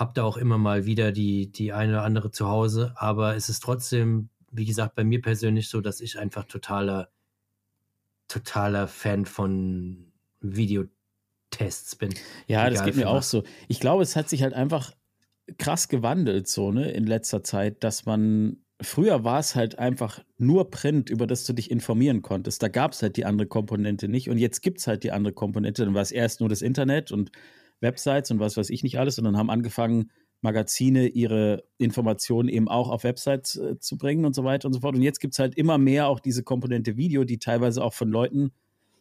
habe da auch immer mal wieder die, die eine oder andere zu Hause, aber es ist trotzdem, wie gesagt, bei mir persönlich so, dass ich einfach totaler, totaler Fan von Videotests bin.
Ja, das geht mir auch so. Ich glaube, es hat sich halt einfach krass gewandelt, so, ne, in letzter Zeit, dass man früher war es halt einfach nur Print, über das du dich informieren konntest. Da gab es halt die andere Komponente nicht. Und jetzt gibt es halt die andere Komponente. Dann war es erst nur das Internet und Websites und was weiß ich nicht alles, sondern haben angefangen, Magazine ihre Informationen eben auch auf Websites äh, zu bringen und so weiter und so fort. Und jetzt gibt es halt immer mehr auch diese Komponente Video, die teilweise auch von Leuten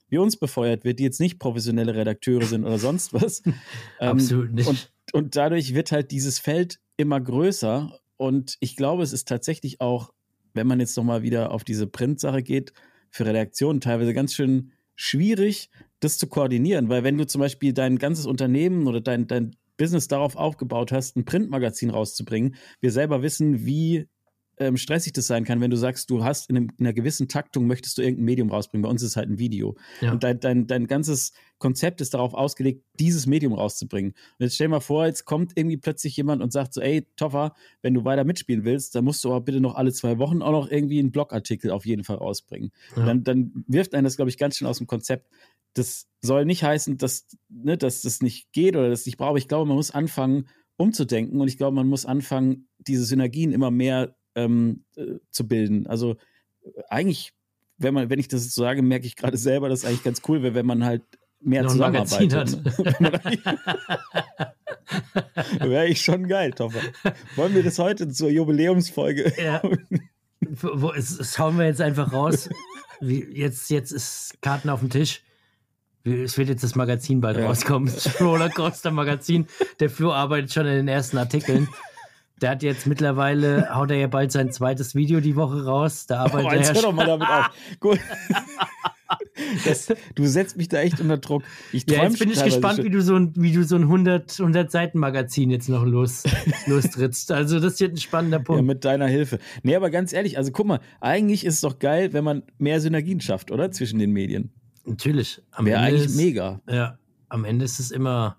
wie uns befeuert wird, die jetzt nicht professionelle Redakteure sind oder sonst <laughs> was.
Ähm, Absolut nicht.
Und, und dadurch wird halt dieses Feld immer größer. Und ich glaube, es ist tatsächlich auch, wenn man jetzt nochmal wieder auf diese Print-Sache geht, für Redaktionen teilweise ganz schön schwierig, das zu koordinieren, weil wenn du zum Beispiel dein ganzes Unternehmen oder dein, dein Business darauf aufgebaut hast, ein Printmagazin rauszubringen, wir selber wissen, wie ähm, stressig das sein kann, wenn du sagst, du hast in, einem, in, einer gewissen Taktung, möchtest du irgendein Medium rausbringen. Bei uns ist es halt ein Video. Ja. Und dein, dein, dein ganzes Konzept ist darauf ausgelegt, dieses Medium rauszubringen. Und jetzt stell dir mal vor, jetzt kommt irgendwie plötzlich jemand und sagt so, ey, Toffer, wenn du weiter mitspielen willst, dann musst du aber bitte noch alle zwei Wochen auch noch irgendwie einen Blogartikel auf jeden Fall rausbringen. Ja. Dann, dann wirft einen das, glaube ich, ganz schön aus dem Konzept. Das soll nicht heißen, dass, ne, dass das nicht geht oder dass ich brauche. Ich glaube, man muss anfangen, umzudenken und ich glaube, man muss anfangen, diese Synergien immer mehr ähm, äh, zu bilden. Also äh, eigentlich, wenn man, wenn ich das so sage, merke ich gerade selber, dass es eigentlich ganz cool wäre, wenn man halt mehr Noch zusammenarbeitet. Ne? <laughs> <laughs> wäre ich schon geil, Toffer. Wollen wir das heute zur Jubiläumsfolge? Ja. <laughs>
Wo, das hauen wir jetzt einfach raus. Wie, jetzt, jetzt ist Karten auf dem Tisch. Es wird jetzt das Magazin bald ja. rauskommen. Das Rollercoaster Magazin. Der Flo arbeitet schon in den ersten Artikeln. Der hat jetzt mittlerweile, haut er ja bald sein zweites Video die Woche raus. Da arbeitet oh, jetzt er hör doch mal damit auf.
Gut. Das, du setzt mich da echt unter Druck.
Ich ja, jetzt bin ich gespannt, wie du so ein, wie du so ein 100, 100 Seiten Magazin jetzt noch los, lostrittst. Also das wird ein spannender Punkt. Ja,
mit deiner Hilfe. Nee, aber ganz ehrlich, also guck mal, eigentlich ist es doch geil, wenn man mehr Synergien schafft, oder? Zwischen den Medien.
Natürlich.
Wäre eigentlich ist, mega.
Ja, am Ende ist es immer,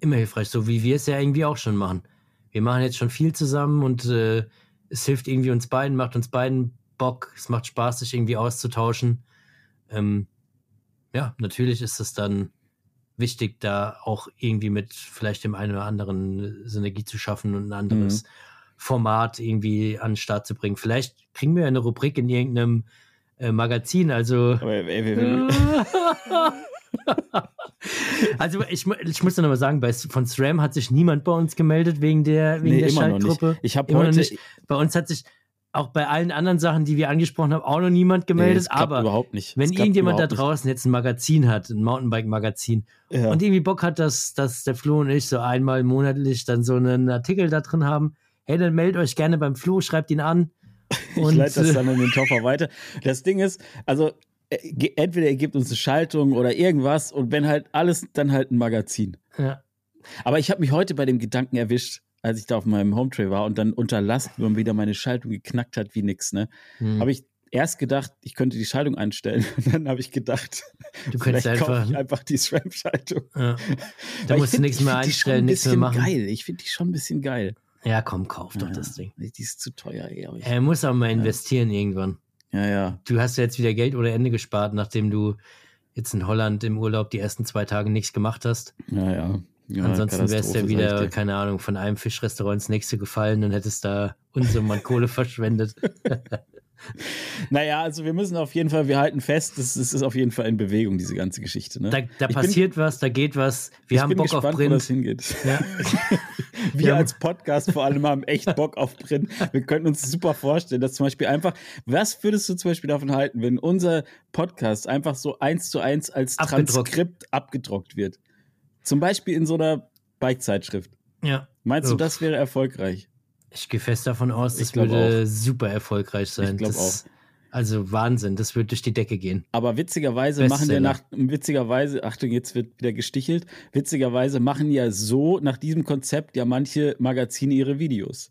immer hilfreich, so wie wir es ja irgendwie auch schon machen wir machen jetzt schon viel zusammen und äh, es hilft irgendwie uns beiden, macht uns beiden Bock, es macht Spaß, sich irgendwie auszutauschen. Ähm, ja, natürlich ist es dann wichtig, da auch irgendwie mit vielleicht dem einen oder anderen Synergie zu schaffen und ein anderes mhm. Format irgendwie an den Start zu bringen. Vielleicht kriegen wir eine Rubrik in irgendeinem äh, Magazin, also. Aber, ey, ey, <laughs> <laughs> <laughs> also ich, ich muss noch mal sagen, bei, von SRAM hat sich niemand bei uns gemeldet wegen der, wegen nee, der Schaltgruppe.
Ich habe heute
Bei uns hat sich auch bei allen anderen Sachen, die wir angesprochen haben, auch noch niemand gemeldet. Nee, aber
überhaupt nicht.
wenn irgendjemand da draußen nicht. jetzt ein Magazin hat, ein Mountainbike-Magazin, ja. und irgendwie Bock hat, dass, dass der Flo und ich so einmal monatlich dann so einen Artikel da drin haben, hey, dann meldet euch gerne beim Flo, schreibt ihn an. <laughs>
ich leite das dann an den Toffer weiter. Das Ding ist, also äh, entweder er gibt uns eine Schaltung oder irgendwas und wenn halt alles, dann halt ein Magazin.
Ja.
Aber ich habe mich heute bei dem Gedanken erwischt, als ich da auf meinem Home Tray war und dann unter Last man wieder meine Schaltung geknackt hat wie nix, ne? Hm. Habe ich erst gedacht, ich könnte die Schaltung einstellen. <laughs> Und dann habe ich gedacht,
du könntest einfach,
einfach die SRAM-Schaltung.
Ja. Da musst du nichts mehr einstellen, nichts mehr machen.
Geil. Ich finde die schon ein bisschen geil.
Ja, komm, kauf doch ja, das Ding.
Die ist zu teuer, ey.
Er muss auch mal investieren ja. irgendwann.
Ja, ja.
Du hast ja jetzt wieder Geld ohne Ende gespart, nachdem du jetzt in Holland im Urlaub die ersten zwei Tage nichts gemacht hast.
Ja, ja. ja
Ansonsten wärst du ja wieder, keine Ahnung, von einem Fischrestaurant ins nächste gefallen und hättest da Unsummen Kohle <laughs> verschwendet. <laughs>
naja, also wir müssen auf jeden Fall, wir halten fest, es ist auf jeden Fall in Bewegung, diese ganze Geschichte. Ne?
Da, da passiert bin, was, da geht was. Wir haben Bock gespannt, auf Print. Wo
das hingeht. Ja. <laughs> <laughs> wir ja. als Podcast vor allem haben echt Bock auf Print. Wir könnten uns super vorstellen, dass zum Beispiel einfach, was würdest du zum Beispiel davon halten, wenn unser Podcast einfach so eins zu eins als abgedruckt. Transkript abgedruckt wird? Zum Beispiel in so einer Bike-Zeitschrift.
Ja.
Meinst Uff. du, das wäre erfolgreich?
Ich gehe fest davon aus, das würde auch. super erfolgreich sein.
Ich glaube auch.
Also Wahnsinn, das wird durch die Decke gehen.
Aber witzigerweise Bestseller. machen ja nach, witzigerweise, Achtung, jetzt wird wieder gestichelt, witzigerweise machen ja so nach diesem Konzept ja manche Magazine ihre Videos.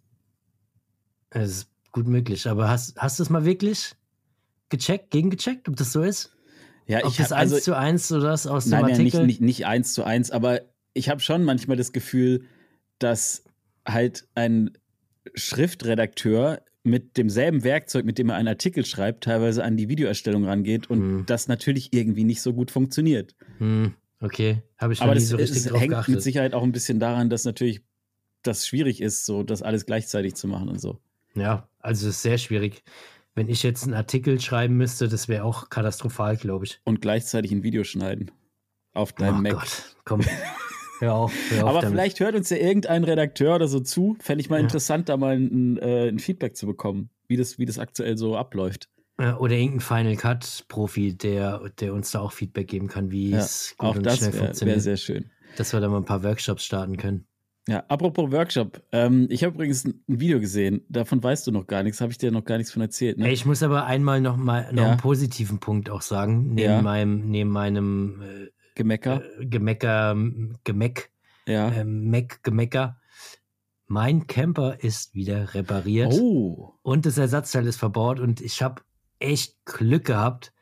Das ist gut möglich, aber hast, hast du es mal wirklich gecheckt, gegengecheckt, ob das so ist?
Ja,
ob
ich
das eins also, zu eins oder das aus
nein,
dem Artikel?
Nein, nicht, nicht, nicht eins zu eins, aber ich habe schon manchmal das Gefühl, dass halt ein Schriftredakteur mit demselben Werkzeug, mit dem er einen Artikel schreibt, teilweise an die Videoerstellung rangeht und hm. das natürlich irgendwie nicht so gut funktioniert.
Hm. Okay, habe ich
schon Aber das, so richtig es hängt geachtet. mit Sicherheit auch ein bisschen daran, dass natürlich das schwierig ist, so das alles gleichzeitig zu machen und so.
Ja, also es ist sehr schwierig. Wenn ich jetzt einen Artikel schreiben müsste, das wäre auch katastrophal, glaube ich.
Und gleichzeitig ein Video schneiden. Auf deinem oh Mac. Gott,
komm. <laughs> Hör auf, hör auf
Aber damit. vielleicht hört uns ja irgendein Redakteur oder so zu. Fände ich mal ja. interessant, da mal ein, äh, ein, Feedback zu bekommen, wie das, wie das aktuell so abläuft.
Oder irgendein Final Cut-Profi, der, der uns da auch Feedback geben kann, wie ja, es
gut auch und das schnell wär, funktioniert. Wäre sehr schön.
Dass wir da mal ein paar Workshops starten können.
Ja, apropos Workshop. Ähm, ich habe übrigens ein Video gesehen. Davon weißt du noch gar nichts. Habe ich dir noch gar nichts von erzählt. Ne?
Ich muss aber einmal noch mal noch ja. einen positiven Punkt auch sagen. Neben ja. meinem, neben meinem äh,
Gemecker.
Äh, Gemecker, Gemeck,
ja.
äh, Meck, Gemecker. mein Camper ist wieder repariert.
Oh.
Und das Ersatzteil ist verbaut und ich habe echt Glück gehabt,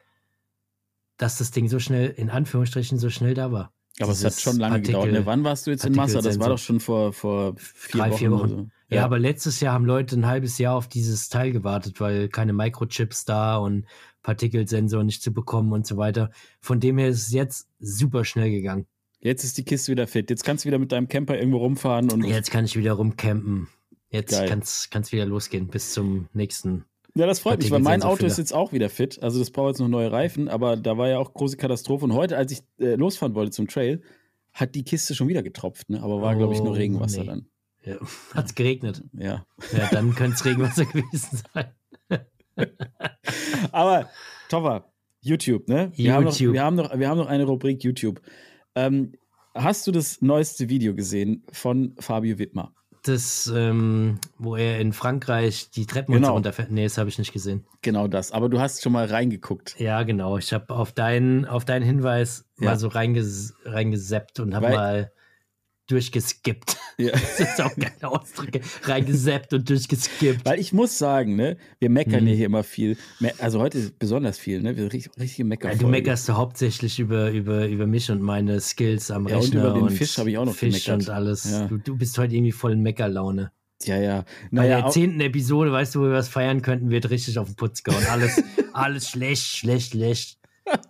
dass das Ding so schnell, in Anführungsstrichen, so schnell da war.
Aber es hat schon lange Partikel, gedauert. Ne? Wann warst du jetzt in Massa? Das war doch schon vor, vor vier Drei, Wochen. Vier Wochen. So.
Ja. ja. aber letztes Jahr haben Leute ein halbes Jahr auf dieses Teil gewartet, weil keine Microchips da und Partikelsensor nicht zu bekommen und so weiter. Von dem her ist es jetzt super schnell gegangen.
Jetzt ist die Kiste wieder fit. Jetzt kannst du wieder mit deinem Camper irgendwo rumfahren und.
Jetzt kann ich wieder rumcampen. Jetzt kann es wieder losgehen bis zum nächsten
ja, das freut mich, weil mein Auto ist jetzt auch wieder fit. Also das braucht jetzt noch neue Reifen, aber da war ja auch große Katastrophe. Und heute, als ich äh, losfahren wollte zum Trail, hat die Kiste schon wieder getropft, ne? Aber war, oh, glaube ich, nur Regenwasser nee. dann.
Ja. Hat es geregnet?
Ja.
Ja, dann könnte es Regenwasser <laughs> gewesen sein. <laughs>
aber, Topper, YouTube, ne? Wir, YouTube. Haben noch, wir, haben noch, wir haben noch eine Rubrik YouTube. Ähm, hast du das neueste Video gesehen von Fabio Wittmer?
das, ähm, wo er in Frankreich die Treppen genau. runterfährt. Nee, das habe ich nicht gesehen.
Genau das. Aber du hast schon mal reingeguckt.
Ja, genau. Ich habe auf deinen, auf deinen Hinweis ja. mal so reinges reingeseppt und habe mal durchgeskippt. Ja. <laughs> Das ist auch keine Ausdrücke. Reingeseppt und durchgeskippt.
Weil ich muss sagen, ne, wir meckern hm. ja hier immer viel. Also heute besonders viel, ne? Wir richtig, richtig meckern. Ja,
du meckerst du hauptsächlich über, über, über mich und meine Skills am ja, Rechner.
Und über den Fisch habe ich auch noch
Fisch gemeckert. und alles. Ja. Du, du bist heute irgendwie voll in Meckerlaune.
Ja, ja.
Naja, Bei der zehnten Episode, weißt du, wo wir was feiern könnten, wird richtig auf den Putz gehauen. Alles, <laughs> alles schlecht, schlecht, schlecht.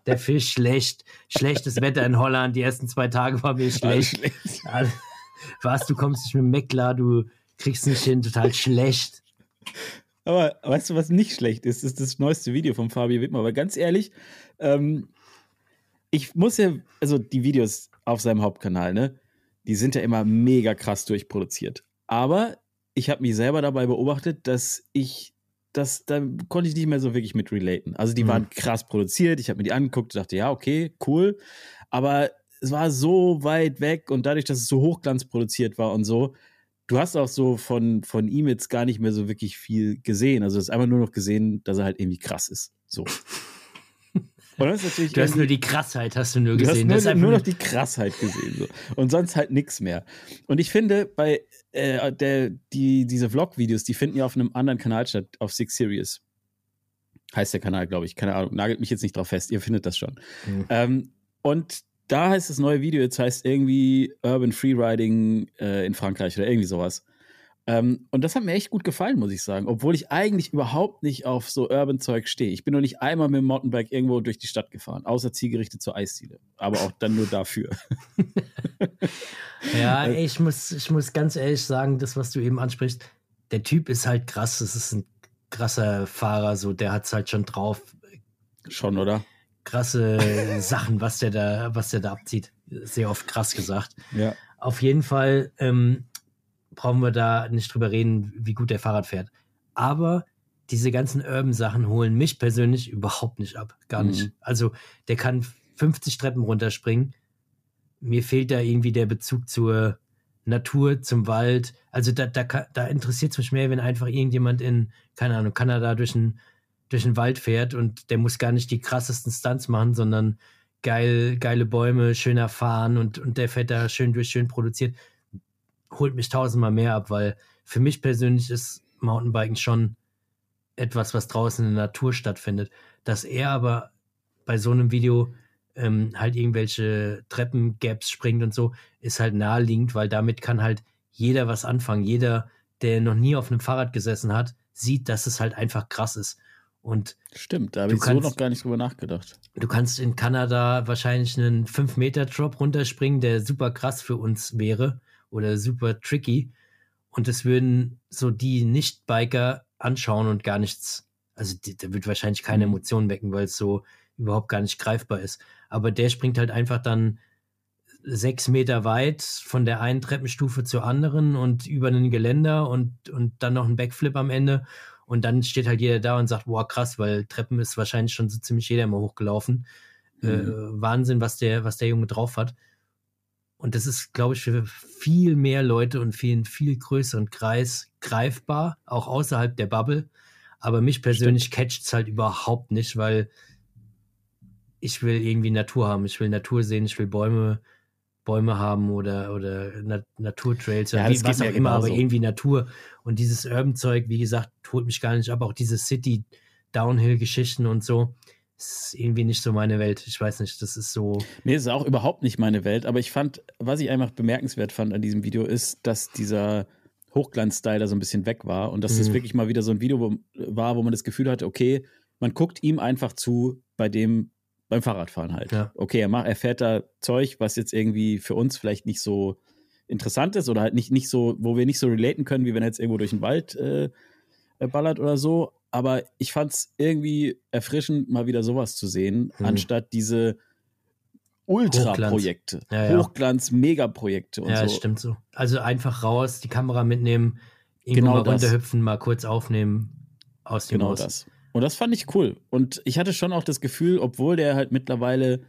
Der Fisch schlecht. Schlechtes Wetter in Holland. Die ersten zwei Tage war mir schlecht. Alles schlecht. Was, du kommst nicht mit dem Meckler, du kriegst nicht hin, total schlecht.
Aber weißt du, was nicht schlecht ist? Das ist das neueste Video von Fabio Wittmer. Aber ganz ehrlich, ähm, ich muss ja, also die Videos auf seinem Hauptkanal, ne, die sind ja immer mega krass durchproduziert. Aber ich habe mich selber dabei beobachtet, dass ich das, da konnte ich nicht mehr so wirklich mit relaten. Also die mhm. waren krass produziert, ich habe mir die angeguckt und dachte, ja, okay, cool. Aber es war so weit weg und dadurch, dass es so hochglanz produziert war und so, du hast auch so von, von ihm jetzt gar nicht mehr so wirklich viel gesehen. Also du hast einfach nur noch gesehen, dass er halt irgendwie krass ist. So. <laughs>
Und das ist natürlich du hast nur die Krassheit, hast du nur gesehen.
Du hast nur, nur noch die Krassheit gesehen. So. Und sonst halt nichts mehr. Und ich finde, bei äh, der, die, diese Vlog-Videos, die finden ja auf einem anderen Kanal statt, auf Six Series. Heißt der Kanal, glaube ich. Keine Ahnung, nagelt mich jetzt nicht drauf fest. Ihr findet das schon. Mhm. Ähm, und da heißt das neue Video, jetzt heißt irgendwie Urban Freeriding äh, in Frankreich oder irgendwie sowas. Ähm, und das hat mir echt gut gefallen, muss ich sagen. Obwohl ich eigentlich überhaupt nicht auf so Urban-Zeug stehe. Ich bin noch nicht einmal mit dem Mountainbike irgendwo durch die Stadt gefahren, außer zielgerichtet zur Eisziele. Aber auch dann nur dafür. <laughs>
ja, ich muss, ich muss ganz ehrlich sagen, das, was du eben ansprichst, der Typ ist halt krass. Das ist ein krasser Fahrer, so der hat es halt schon drauf.
Schon, oder?
Krasse <laughs> Sachen, was der da, was der da abzieht. Sehr oft krass gesagt.
Ja.
Auf jeden Fall ähm, brauchen wir da nicht drüber reden, wie gut der Fahrrad fährt. Aber diese ganzen Urban-Sachen holen mich persönlich überhaupt nicht ab. Gar nicht. Mhm. Also der kann 50 Treppen runterspringen. Mir fehlt da irgendwie der Bezug zur Natur, zum Wald. Also da, da, da interessiert es mich mehr, wenn einfach irgendjemand in, keine Ahnung, Kanada durch ein durch den Wald fährt und der muss gar nicht die krassesten Stunts machen, sondern geil, geile Bäume, schöner fahren und, und der fährt da schön durch, schön produziert, holt mich tausendmal mehr ab, weil für mich persönlich ist Mountainbiken schon etwas, was draußen in der Natur stattfindet. Dass er aber bei so einem Video ähm, halt irgendwelche Treppengaps springt und so, ist halt naheliegend, weil damit kann halt jeder was anfangen. Jeder, der noch nie auf einem Fahrrad gesessen hat, sieht, dass es halt einfach krass ist. Und
Stimmt, da habe ich kannst, so noch gar nicht drüber nachgedacht.
Du kannst in Kanada wahrscheinlich einen 5-Meter-Drop runterspringen, der super krass für uns wäre oder super tricky. Und es würden so die Nicht-Biker anschauen und gar nichts, also da wird wahrscheinlich keine mhm. Emotionen wecken, weil es so überhaupt gar nicht greifbar ist. Aber der springt halt einfach dann sechs Meter weit von der einen Treppenstufe zur anderen und über einen Geländer und, und dann noch ein Backflip am Ende und dann steht halt jeder da und sagt, boah, krass, weil Treppen ist wahrscheinlich schon so ziemlich jeder immer hochgelaufen. Äh, mhm. Äh, Wahnsinn, was der, was der Junge drauf hat. Und das ist, glaube ich, für viel mehr Leute und für einen viel größeren Kreis greifbar, auch außerhalb der Bubble. Aber mich persönlich catcht es halt überhaupt nicht, weil ich will irgendwie Natur haben. Ich will Natur sehen, ich will Bäume Bäume haben oder, oder Na Naturtrails oder ja, wie, was auch immer, aber irgendwie Natur. Und dieses Urban-Zeug, wie gesagt, holt mich gar nicht ab. Auch diese City-Downhill-Geschichten und so ist irgendwie nicht so meine Welt. Ich weiß nicht, das ist so.
Nee, ist auch überhaupt nicht meine Welt. Aber ich fand, was ich einfach bemerkenswert fand an diesem Video, ist, dass dieser Hochglanz-Style da so ein bisschen weg war und dass mhm. das wirklich mal wieder so ein Video war, wo man das Gefühl hatte, okay, man guckt ihm einfach zu bei dem, beim Fahrradfahren halt. Ja. Okay, er, macht, er fährt da Zeug, was jetzt irgendwie für uns vielleicht nicht so interessant ist oder halt nicht, nicht so, wo wir nicht so relaten können, wie wenn er jetzt irgendwo durch den Wald äh, ballert oder so. Aber ich fand es irgendwie erfrischend, mal wieder sowas zu sehen, mhm. anstatt diese Ultra-Projekte. Hochglanz, ja, ja. Hochglanz-Megaprojekte und
ja,
so.
Ja, stimmt so. Also einfach raus, die Kamera mitnehmen, irgendwo genau mal runterhüpfen, mal kurz aufnehmen, aus dem
Genau Haus. das. Und das fand ich cool. Und ich hatte schon auch das Gefühl, obwohl der halt mittlerweile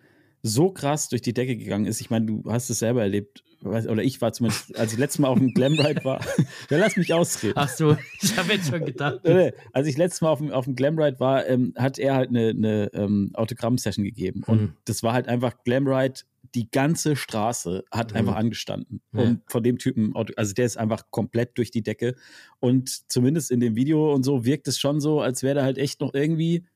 so krass durch die Decke gegangen ist. Ich meine, du hast es selber erlebt, oder ich war zumindest, als ich letztes Mal auf dem Glamride war. <laughs> ja, lass mich ausreden.
Ach so, <laughs> ich habe jetzt schon gedacht.
als ich letztes Mal auf dem, auf dem Glamride war, ähm, hat er halt eine, eine ähm, Autogramm-Session gegeben. Und mhm. das war halt einfach Glamride, die ganze Straße hat mhm. einfach angestanden. Ja. Und von dem Typen, also der ist einfach komplett durch die Decke. Und zumindest in dem Video und so wirkt es schon so, als wäre er halt echt noch irgendwie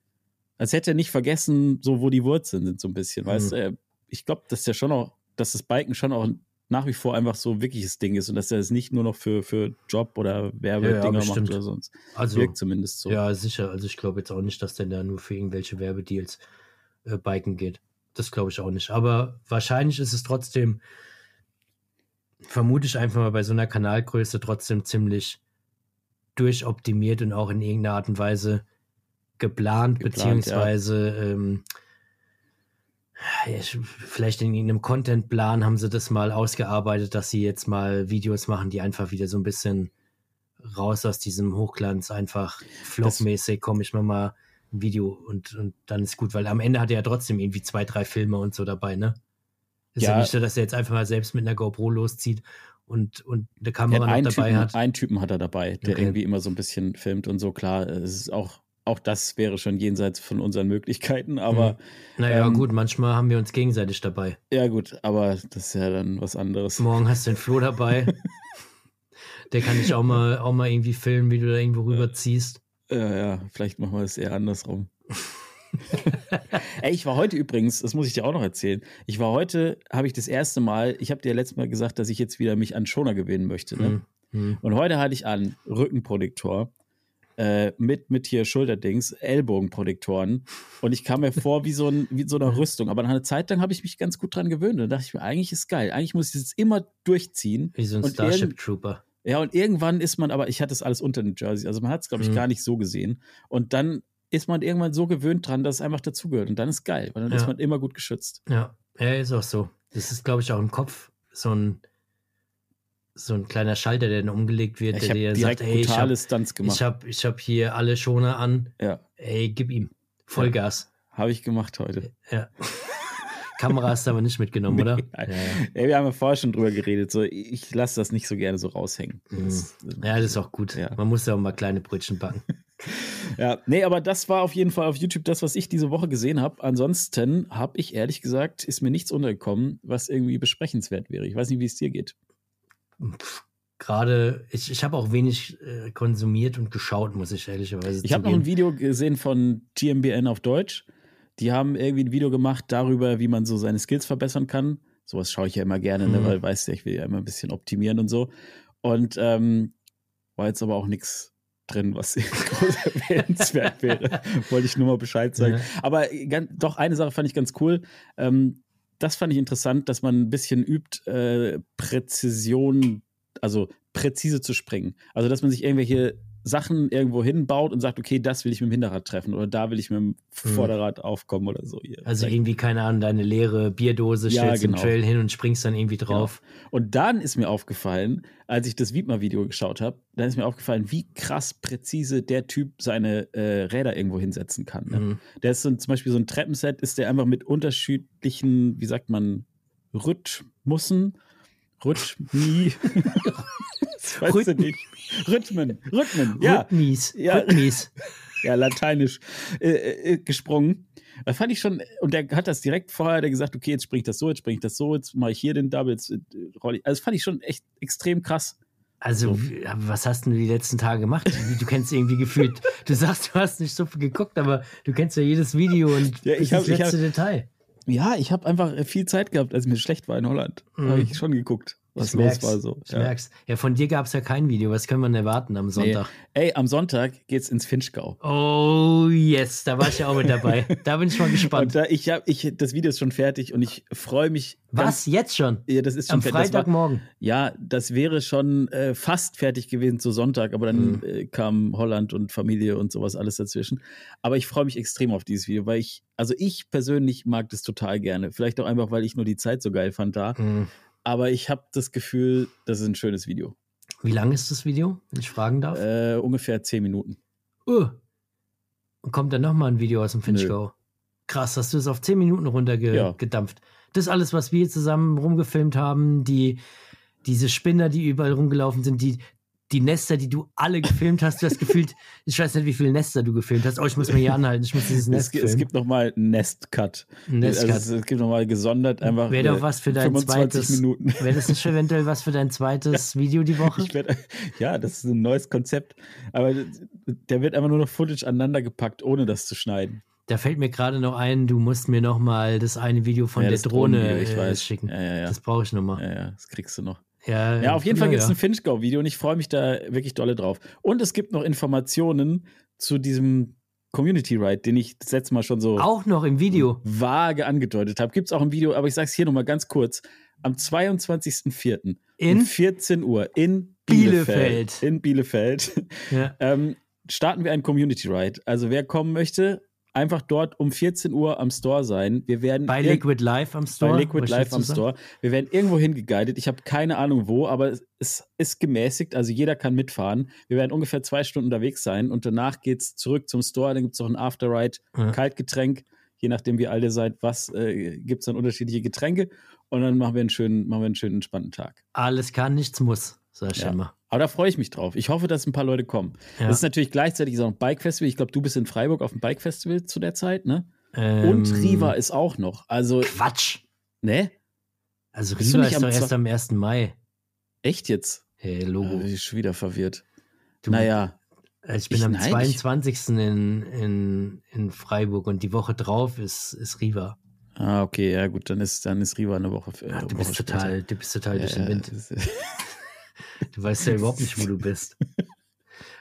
als hätte er nicht vergessen, so wo die Wurzeln sind, so ein bisschen. Mhm. Weißt du, ich glaube, dass der schon auch, dass das Biken schon auch nach wie vor einfach so ein wirkliches Ding ist und dass er es nicht nur noch für, für Job oder Werbedinger ja, macht oder sonst.
Also, Wirkt zumindest so. Ja, sicher. Also ich glaube jetzt auch nicht, dass der da nur für irgendwelche Werbedeals äh, biken geht. Das glaube ich auch nicht. Aber wahrscheinlich ist es trotzdem, vermute ich einfach mal bei so einer Kanalgröße trotzdem ziemlich durchoptimiert und auch in irgendeiner Art und Weise geplant, geplant beziehungsweise ja. ähm, vielleicht in einem Contentplan haben sie das mal ausgearbeitet, dass sie jetzt mal Videos machen, die einfach wieder so ein bisschen raus aus diesem Hochglanz, einfach vlogmäßig komme ich mal mal ein Video und, und dann ist gut, weil am Ende hat er ja trotzdem irgendwie zwei, drei Filme und so dabei, ne? Ist ja, ja nicht so, dass er jetzt einfach mal selbst mit einer GoPro loszieht und, und eine Kamera noch dabei
Typen,
hat.
Einen Typen hat er dabei, der okay. irgendwie immer so ein bisschen filmt und so, klar, es ist auch auch das wäre schon jenseits von unseren Möglichkeiten, aber. Mhm.
Naja, ähm, gut, manchmal haben wir uns gegenseitig dabei.
Ja, gut, aber das ist ja dann was anderes.
Morgen hast du den Flo dabei. <laughs> Der kann dich auch mal, auch mal irgendwie filmen, wie du da irgendwo rüberziehst.
Ja, ja, vielleicht machen wir es eher andersrum. <laughs> Ey, ich war heute übrigens, das muss ich dir auch noch erzählen. Ich war heute, habe ich das erste Mal, ich habe dir letztes Mal gesagt, dass ich jetzt wieder mich an Schoner gewinnen möchte. Ne? Mhm. Und heute hatte ich an Rückenproduktor äh, mit, mit hier Schulterdings, Ellbogenprotektoren. Und ich kam mir vor wie so, ein, <laughs> wie so eine Rüstung. Aber nach einer Zeit lang habe ich mich ganz gut dran gewöhnt. Und da dachte ich mir, eigentlich ist geil. Eigentlich muss ich das immer durchziehen.
Wie so ein Starship Trooper.
Ja, und irgendwann ist man, aber ich hatte es alles unter den Jersey. Also man hat es, glaube ich, mhm. gar nicht so gesehen. Und dann ist man irgendwann so gewöhnt dran, dass es einfach dazugehört. Und dann ist geil, weil dann ja. ist man immer gut geschützt.
Ja, ja, ist auch so. Das ist, glaube ich, auch im Kopf so ein so ein kleiner Schalter, der dann umgelegt wird,
ich
der dir
sagt, ey, ich habe
ich hab, ich hab hier alle Schoner an.
Ja.
Ey, gib ihm Vollgas.
Ja, habe ich gemacht heute.
Ja. <laughs> Kamera hast du aber nicht mitgenommen, nee, oder?
Ja, ja. wir haben ja vorher schon drüber geredet. So, ich lasse das nicht so gerne so raushängen.
Mhm. Das, ja, das ist auch gut. Ja. Man muss ja auch mal kleine Brötchen backen. <laughs>
ja, nee, aber das war auf jeden Fall auf YouTube das, was ich diese Woche gesehen habe. Ansonsten habe ich ehrlich gesagt, ist mir nichts untergekommen, was irgendwie besprechenswert wäre. Ich weiß nicht, wie es dir geht
gerade, ich, ich habe auch wenig äh, konsumiert und geschaut, muss ich ehrlicherweise
Ich habe noch ein Video gesehen von TMBN auf Deutsch. Die haben irgendwie ein Video gemacht darüber, wie man so seine Skills verbessern kann. Sowas schaue ich ja immer gerne, ne, mhm. ne, weil weißt du, ich will ja immer ein bisschen optimieren und so. Und ähm, war jetzt aber auch nichts drin, was <laughs> groß erwähnenswert wäre. <laughs> Wollte ich nur mal Bescheid sagen. Ja. Aber ganz, doch, eine Sache fand ich ganz cool. Ähm, das fand ich interessant, dass man ein bisschen übt, äh, Präzision, also präzise zu springen. Also, dass man sich irgendwelche Sachen irgendwo hinbaut und sagt, okay, das will ich mit dem Hinterrad treffen oder da will ich mit dem hm. Vorderrad aufkommen oder so.
Hier. Also irgendwie, keine Ahnung, deine leere Bierdose ja, stellst genau. im Trail hin und springst dann irgendwie drauf.
Genau. Und dann ist mir aufgefallen, als ich das Wiedmer-Video geschaut habe, dann ist mir aufgefallen, wie krass präzise der Typ seine äh, Räder irgendwo hinsetzen kann. Ne? Mhm. Der ist so, zum Beispiel so ein Treppenset, ist der einfach mit unterschiedlichen, wie sagt man, Rhythmussen, Rhythmi. das <laughs> weißt Rhythm. du nicht. Rhythmen, Rhythmen, ja.
Rhythmis, ja. Rhythmis.
ja, lateinisch äh, äh, gesprungen. Das fand ich schon, und der hat das direkt vorher der gesagt, okay, jetzt springe ich das so, jetzt springe ich das so, jetzt mache ich hier den Double, jetzt äh, ich. Also das fand ich schon echt extrem krass.
Also, so. was hast du die letzten Tage gemacht? Du kennst irgendwie gefühlt, du sagst, du hast nicht so viel geguckt, aber du kennst ja jedes Video und
ja, ich hab,
das letzte
hab,
Detail.
Ja, ich habe einfach viel Zeit gehabt, als mir schlecht war in Holland. Mhm. Habe ich schon geguckt was ich los war. So.
Ich ja. merk's. Ja, von dir gab es ja kein Video. Was können wir denn erwarten am Sonntag?
Nee. Ey, am Sonntag geht's ins Finchgau.
Oh, yes. Da war ich ja auch mit dabei. <laughs> da bin ich mal gespannt.
Da, ich hab, ich, das Video ist schon fertig und ich freue mich.
Was? Ganz, jetzt schon?
Ja, das ist schon
Am Freitagmorgen?
Ja, das wäre schon äh, fast fertig gewesen zu Sonntag, aber dann mhm. äh, kam Holland und Familie und sowas alles dazwischen. Aber ich freue mich extrem auf dieses Video, weil ich, also ich persönlich mag das total gerne. Vielleicht auch einfach, weil ich nur die Zeit so geil fand da. Mhm. Aber ich habe das Gefühl, das ist ein schönes Video.
Wie lang ist das Video, wenn ich fragen darf?
Äh, ungefähr zehn Minuten.
Uh. Und kommt dann nochmal ein Video aus dem Finchgau? Krass, hast du es auf zehn Minuten runtergedampft. Ja. Das ist alles, was wir zusammen rumgefilmt haben. Die, diese Spinner, die überall rumgelaufen sind, die, die Nester, die du alle gefilmt hast, du hast gefühlt, ich weiß nicht, wie viele Nester du gefilmt hast. Oh, ich muss mir hier anhalten, ich muss dieses Nest
Es, es gibt nochmal Nest-Cut. Nest also es, gibt nochmal gesondert einfach
Wäre doch was für dein zweites,
Minuten. <laughs>
Wäre das nicht eventuell was für dein zweites. Video die Woche?
Werd, ja, das ist ein neues Konzept. Aber der wird einfach nur noch Footage aneinander gepackt, ohne das zu schneiden.
Da fällt mir gerade noch ein, du musst mir noch mal das eine Video von ja, der Drohne äh, schicken.
Ja, ja.
Das brauche ich noch mal.
Ja, ja, das kriegst du noch.
Ja,
ja auf jeden Fall gibt es ein Finchgau-Video und ich freue mich da wirklich dolle drauf. Und es gibt noch Informationen zu diesem Community Ride, den ich das letzte Mal schon so
auch noch im Video
vage angedeutet habe. Gibt es auch im Video, aber ich sage es hier nochmal ganz kurz. Am 22.04.
um
14 Uhr in Bielefeld,
Bielefeld.
in Bielefeld ja. <laughs> ähm, starten wir einen Community Ride. Also wer kommen möchte, einfach dort um 14 Uhr am Store sein. Wir werden
bei Liquid Live am Store.
Bei Liquid Live am Store. Wir werden irgendwo hingeguidet. Ich habe keine Ahnung wo, aber es ist gemäßigt. Also jeder kann mitfahren. Wir werden ungefähr zwei Stunden unterwegs sein und danach geht es zurück zum Store. Dann gibt es noch ein Afterride, ja. Kaltgetränk. Je nachdem, wie alt ihr seid, was äh, gibt es dann unterschiedliche Getränke. Und dann machen wir einen schönen, machen wir einen schönen entspannten Tag.
Alles kann, nichts muss, sag ich
ja.
immer.
Aber da freue ich mich drauf. Ich hoffe, dass ein paar Leute kommen. Ja. Das ist natürlich gleichzeitig auch ein Bike-Festival. Ich glaube, du bist in Freiburg auf dem Bike-Festival zu der Zeit, ne? Ähm, Und Riva ist auch noch. Also,
Quatsch.
Ne?
Also Riva ist doch erst am 1. Mai.
Echt jetzt?
Hey, Logo.
Ah, ich schon wieder verwirrt. Du, naja.
Ich bin ich, am nein, 22. In, in, in Freiburg und die Woche drauf ist, ist Riva.
Ah, okay, ja gut, dann ist, dann ist Riva eine Woche.
Äh, Ach, du, bist total, du bist total durch den Wind. <laughs> Du weißt ja überhaupt nicht, wo du bist.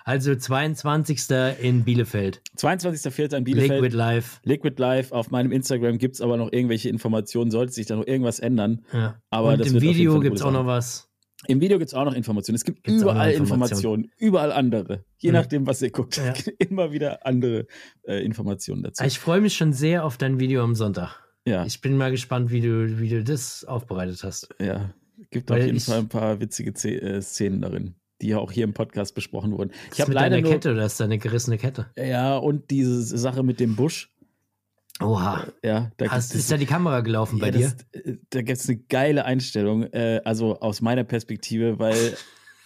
Also 22. in Bielefeld.
22.04. in Bielefeld.
Liquid Live.
Liquid Live. Auf meinem Instagram gibt es aber noch irgendwelche Informationen. Sollte sich da noch irgendwas ändern.
Ja.
Aber
Und im Video gibt es auch noch was.
Im Video gibt es auch noch Informationen. Es gibt Gibt's überall Informationen. Informationen. Überall andere. Je mhm. nachdem, was ihr guckt. Ja. <laughs> Immer wieder andere äh, Informationen dazu.
Ich freue mich schon sehr auf dein Video am Sonntag.
Ja.
Ich bin mal gespannt, wie du, wie du das aufbereitet hast.
Ja, gibt Weil auf jeden Fall ein paar witzige äh, Szenen darin, die ja auch hier im Podcast besprochen wurden.
Ich habe leider eine Kette oder ist da eine gerissene Kette?
Ja, und diese Sache mit dem Busch.
Oha.
Ja,
da Hast, ist da die Kamera gelaufen bei dir?
Das, äh, da gibt es eine geile Einstellung, äh, also aus meiner Perspektive, weil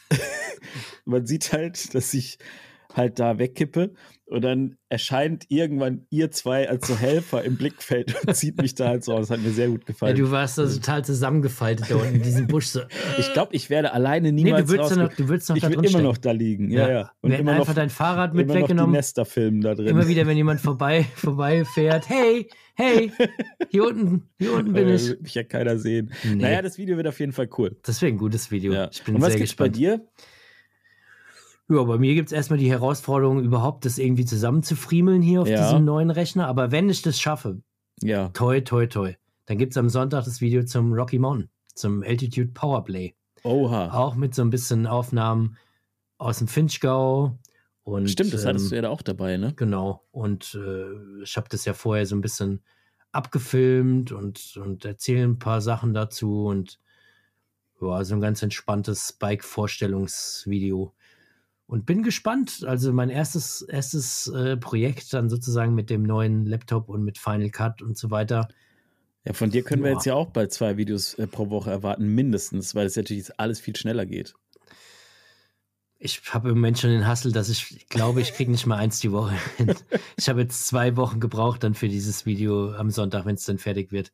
<laughs> <laughs> man sieht halt, dass ich halt da wegkippe und dann erscheint irgendwann ihr zwei als so Helfer im Blickfeld und <laughs> zieht mich da halt so aus. Das hat mir sehr gut gefallen.
Ja, du warst da total zusammengefaltet da unten in diesem Busch. So. <laughs>
Ich glaube, ich werde alleine niemals
nee, du würdest noch, du würdest noch
Ich würde immer noch da liegen. Ja, ja. ja.
Und immer einfach noch, dein Fahrrad mit immer weggenommen.
Noch die Nester filmen da drin.
Immer wieder, wenn jemand <laughs> vorbei, vorbei fährt. Hey, hey, hier unten, hier unten bin ich.
Wird mich ja keiner sehen. Nee. Naja, das Video wird auf jeden Fall cool.
Das wäre ein gutes Video.
Ja. Ich bin und was gibt es bei dir?
Ja, bei mir gibt es erstmal die Herausforderung, überhaupt das irgendwie zusammenzufriemeln hier auf ja. diesem neuen Rechner. Aber wenn ich das schaffe,
ja.
toi, toi, toi, dann gibt es am Sonntag das Video zum Rocky Mountain, zum Altitude Powerplay.
Oha.
Auch mit so ein bisschen Aufnahmen aus dem Finchgau. Und,
Stimmt, das hattest ähm, du ja da auch dabei, ne?
Genau. Und äh, ich habe das ja vorher so ein bisschen abgefilmt und, und erzähle ein paar Sachen dazu und ja, so ein ganz entspanntes Bike-Vorstellungsvideo und bin gespannt. Also mein erstes, erstes äh, Projekt dann sozusagen mit dem neuen Laptop und mit Final Cut und so weiter.
Ja, von dir können Boah. wir jetzt ja auch bald zwei Videos äh, pro Woche erwarten, mindestens, weil es natürlich alles viel schneller geht.
Ich habe im Moment schon den Hassel, dass ich glaube, ich kriege nicht mal eins die Woche <laughs> hin. Ich habe jetzt zwei Wochen gebraucht dann für dieses Video am Sonntag, wenn es dann fertig wird.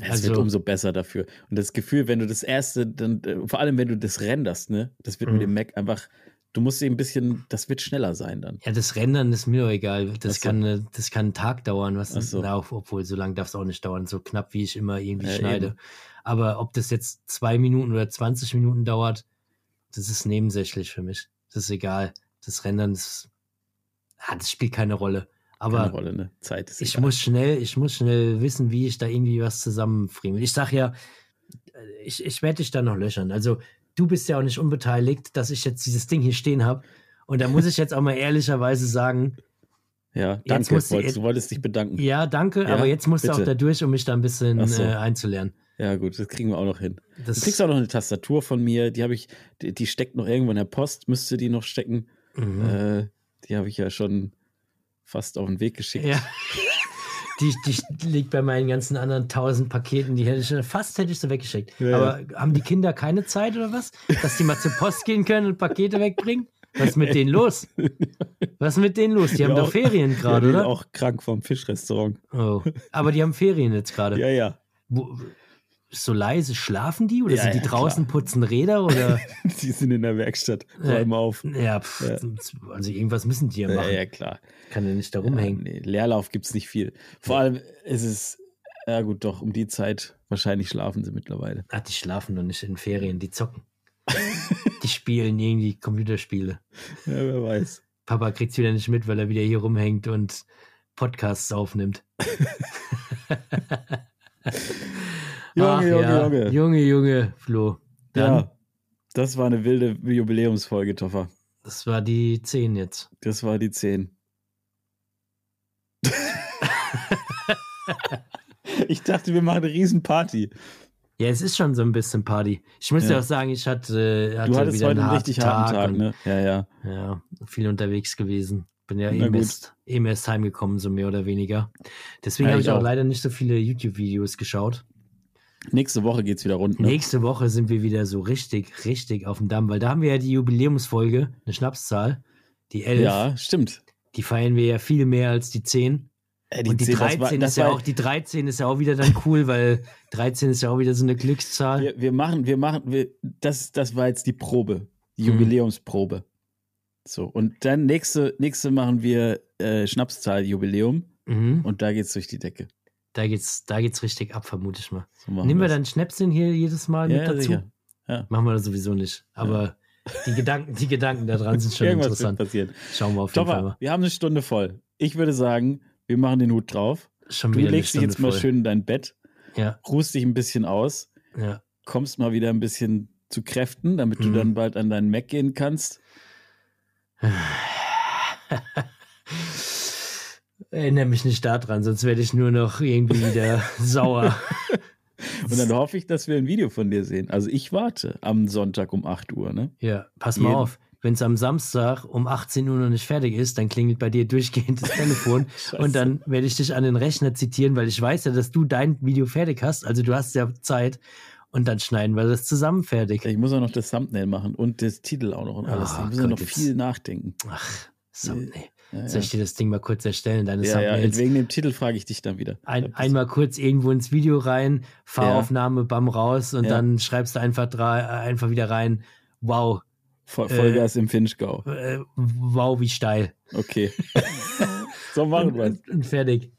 Es also, wird umso besser dafür. Und das Gefühl, wenn du das erste, dann, äh, vor allem wenn du das renderst, ne, das wird mit dem mhm. Mac einfach, du musst ein bisschen, das wird schneller sein dann.
Ja, das Rendern ist mir doch egal. Das, so. kann, das kann einen Tag dauern, was so. na, obwohl so lange darf es auch nicht dauern, so knapp wie ich immer irgendwie ja, schneide. Eben. Aber ob das jetzt zwei Minuten oder 20 Minuten dauert, das ist nebensächlich für mich. Das ist egal. Das Rendern, das, ah, das spielt keine Rolle. Aber keine
Rolle, ne? Zeit
ist ich egal. muss schnell, ich muss schnell wissen, wie ich da irgendwie was zusammenfriemel. Ich sag ja, ich, ich werde dich da noch löchern. Also du bist ja auch nicht unbeteiligt, dass ich jetzt dieses Ding hier stehen habe. Und da muss ich jetzt auch mal ehrlicherweise sagen,
ja, danke. Musst du, du, wolltest dich bedanken.
Ja, danke, ja, aber jetzt musst bitte. du auch da durch, um mich da ein bisschen so. äh, einzulernen.
Ja, gut, das kriegen wir auch noch hin. Das du kriegst auch noch eine Tastatur von mir, die habe ich, die, die, steckt noch irgendwo in der Post, müsste die noch stecken. Mhm. Äh, die habe ich ja schon fast auf den Weg geschickt. Ja. <laughs>
Die, die liegt bei meinen ganzen anderen tausend Paketen, die hätte ich fast hätte ich sie weggeschickt. Ja, Aber ja. haben die Kinder keine Zeit oder was? Dass die mal zur Post gehen können und Pakete wegbringen? Was ist mit denen los? Was ist mit denen los? Die haben doch Ferien gerade, ja, oder?
auch krank vom Fischrestaurant.
Oh. Aber die haben Ferien jetzt gerade.
Ja, ja.
Wo, so leise schlafen die oder ja, sind die ja, draußen klar. putzen Räder oder? <laughs>
die sind in der Werkstatt, räumen auf.
Ja, pff, ja, also irgendwas müssen die ja machen.
Ja, klar.
Kann ja nicht da rumhängen.
Nee, Leerlauf gibt es nicht viel. Vor allem ist es, ja gut, doch, um die Zeit wahrscheinlich schlafen sie mittlerweile.
Ach, die schlafen doch nicht in Ferien, die zocken. <laughs> die spielen irgendwie Computerspiele.
Ja, wer weiß.
Papa kriegt es wieder nicht mit, weil er wieder hier rumhängt und Podcasts aufnimmt. <laughs> Junge, Ach, Junge, ja. Junge. Junge, Junge, Flo.
Dann, ja, das war eine wilde Jubiläumsfolge, Toffer.
Das war die 10 jetzt.
Das war die 10. <laughs> ich dachte, wir machen eine Riesenparty.
Ja, es ist schon so ein bisschen Party. Ich muss ja, auch sagen, ich hatte, hatte
du hattest wieder heute einen, einen richtig harten Tag, Tag ne?
Ja, ja. Ja, viel unterwegs gewesen. Bin ja eben erst, eben erst heimgekommen, so mehr oder weniger. Deswegen ja, habe ich auch, auch leider nicht so viele YouTube-Videos geschaut.
Nächste Woche geht es wieder rund.
Ne? Nächste Woche sind wir wieder so richtig, richtig auf dem Damm, weil da haben wir ja die Jubiläumsfolge, eine Schnapszahl, die 11.
Ja, stimmt.
Die feiern wir ja viel mehr als die 10. Äh, die Und die 10, 13 das war, das ist ja auch, die 13 ist ja auch wieder dann cool, weil 13 ist ja auch wieder so eine Glückszahl.
Wir, wir machen, wir machen, wir, das, das war jetzt die Probe, die mhm. Jubiläumsprobe. So, und dann nächste, nächste machen wir äh, Schnapszahl-Jubiläum mhm. und da geht's durch die Decke.
Da geht's, da geht's richtig ab, vermute ich mal. So Nehmen wir dann Schnäpschen hier jedes Mal ja, mit dazu? Ja, ja. Machen wir das sowieso nicht. Aber die Gedanken, die Gedanken da dran sind <laughs> schon Irgendwas interessant. Wird passieren. Schauen wir auf jeden Fall mal.
Wir haben eine Stunde voll. Ich würde sagen, wir machen den Hut drauf. Schon du legst dich jetzt mal voll. schön in dein Bett,
ja.
ruhst dich ein bisschen aus,
ja.
kommst mal wieder ein bisschen zu Kräften, damit du mhm. dann bald an deinen Mac gehen kannst. <laughs>
Erinnere mich nicht daran, sonst werde ich nur noch irgendwie wieder <laughs> sauer.
Und dann hoffe ich, dass wir ein Video von dir sehen. Also ich warte am Sonntag um 8 Uhr, ne?
Ja, pass Jeden. mal auf. Wenn es am Samstag um 18 Uhr noch nicht fertig ist, dann klingelt bei dir durchgehend das Telefon <laughs> und dann werde ich dich an den Rechner zitieren, weil ich weiß ja, dass du dein Video fertig hast. Also du hast ja Zeit und dann schneiden wir das zusammen fertig.
Ich muss auch noch das Thumbnail machen und das Titel auch noch und alles. Oh, ich muss Gott, noch viel nachdenken.
Ach, Thumbnail. Ja, Soll ich dir das Ding mal kurz erstellen? Deine
ja, Thumbnails? ja, wegen dem Titel frage ich dich dann wieder.
Ein, einmal kurz irgendwo ins Video rein, Fahraufnahme, ja. bam raus und ja. dann schreibst du einfach, einfach wieder rein, wow.
Voll, Vollgas äh, im Finchgau.
Äh, wow, wie steil.
Okay. <laughs> so machen wir es.
Und fertig.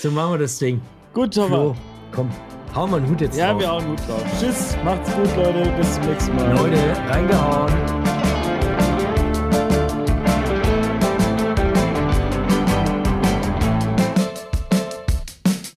So machen wir das Ding.
Gut, Thomas.
komm, hau mal einen Hut jetzt
ja, drauf. Ja, wir hauen einen Hut drauf. Tschüss, macht's gut, Leute. Bis zum nächsten Mal.
Leute, reingehauen.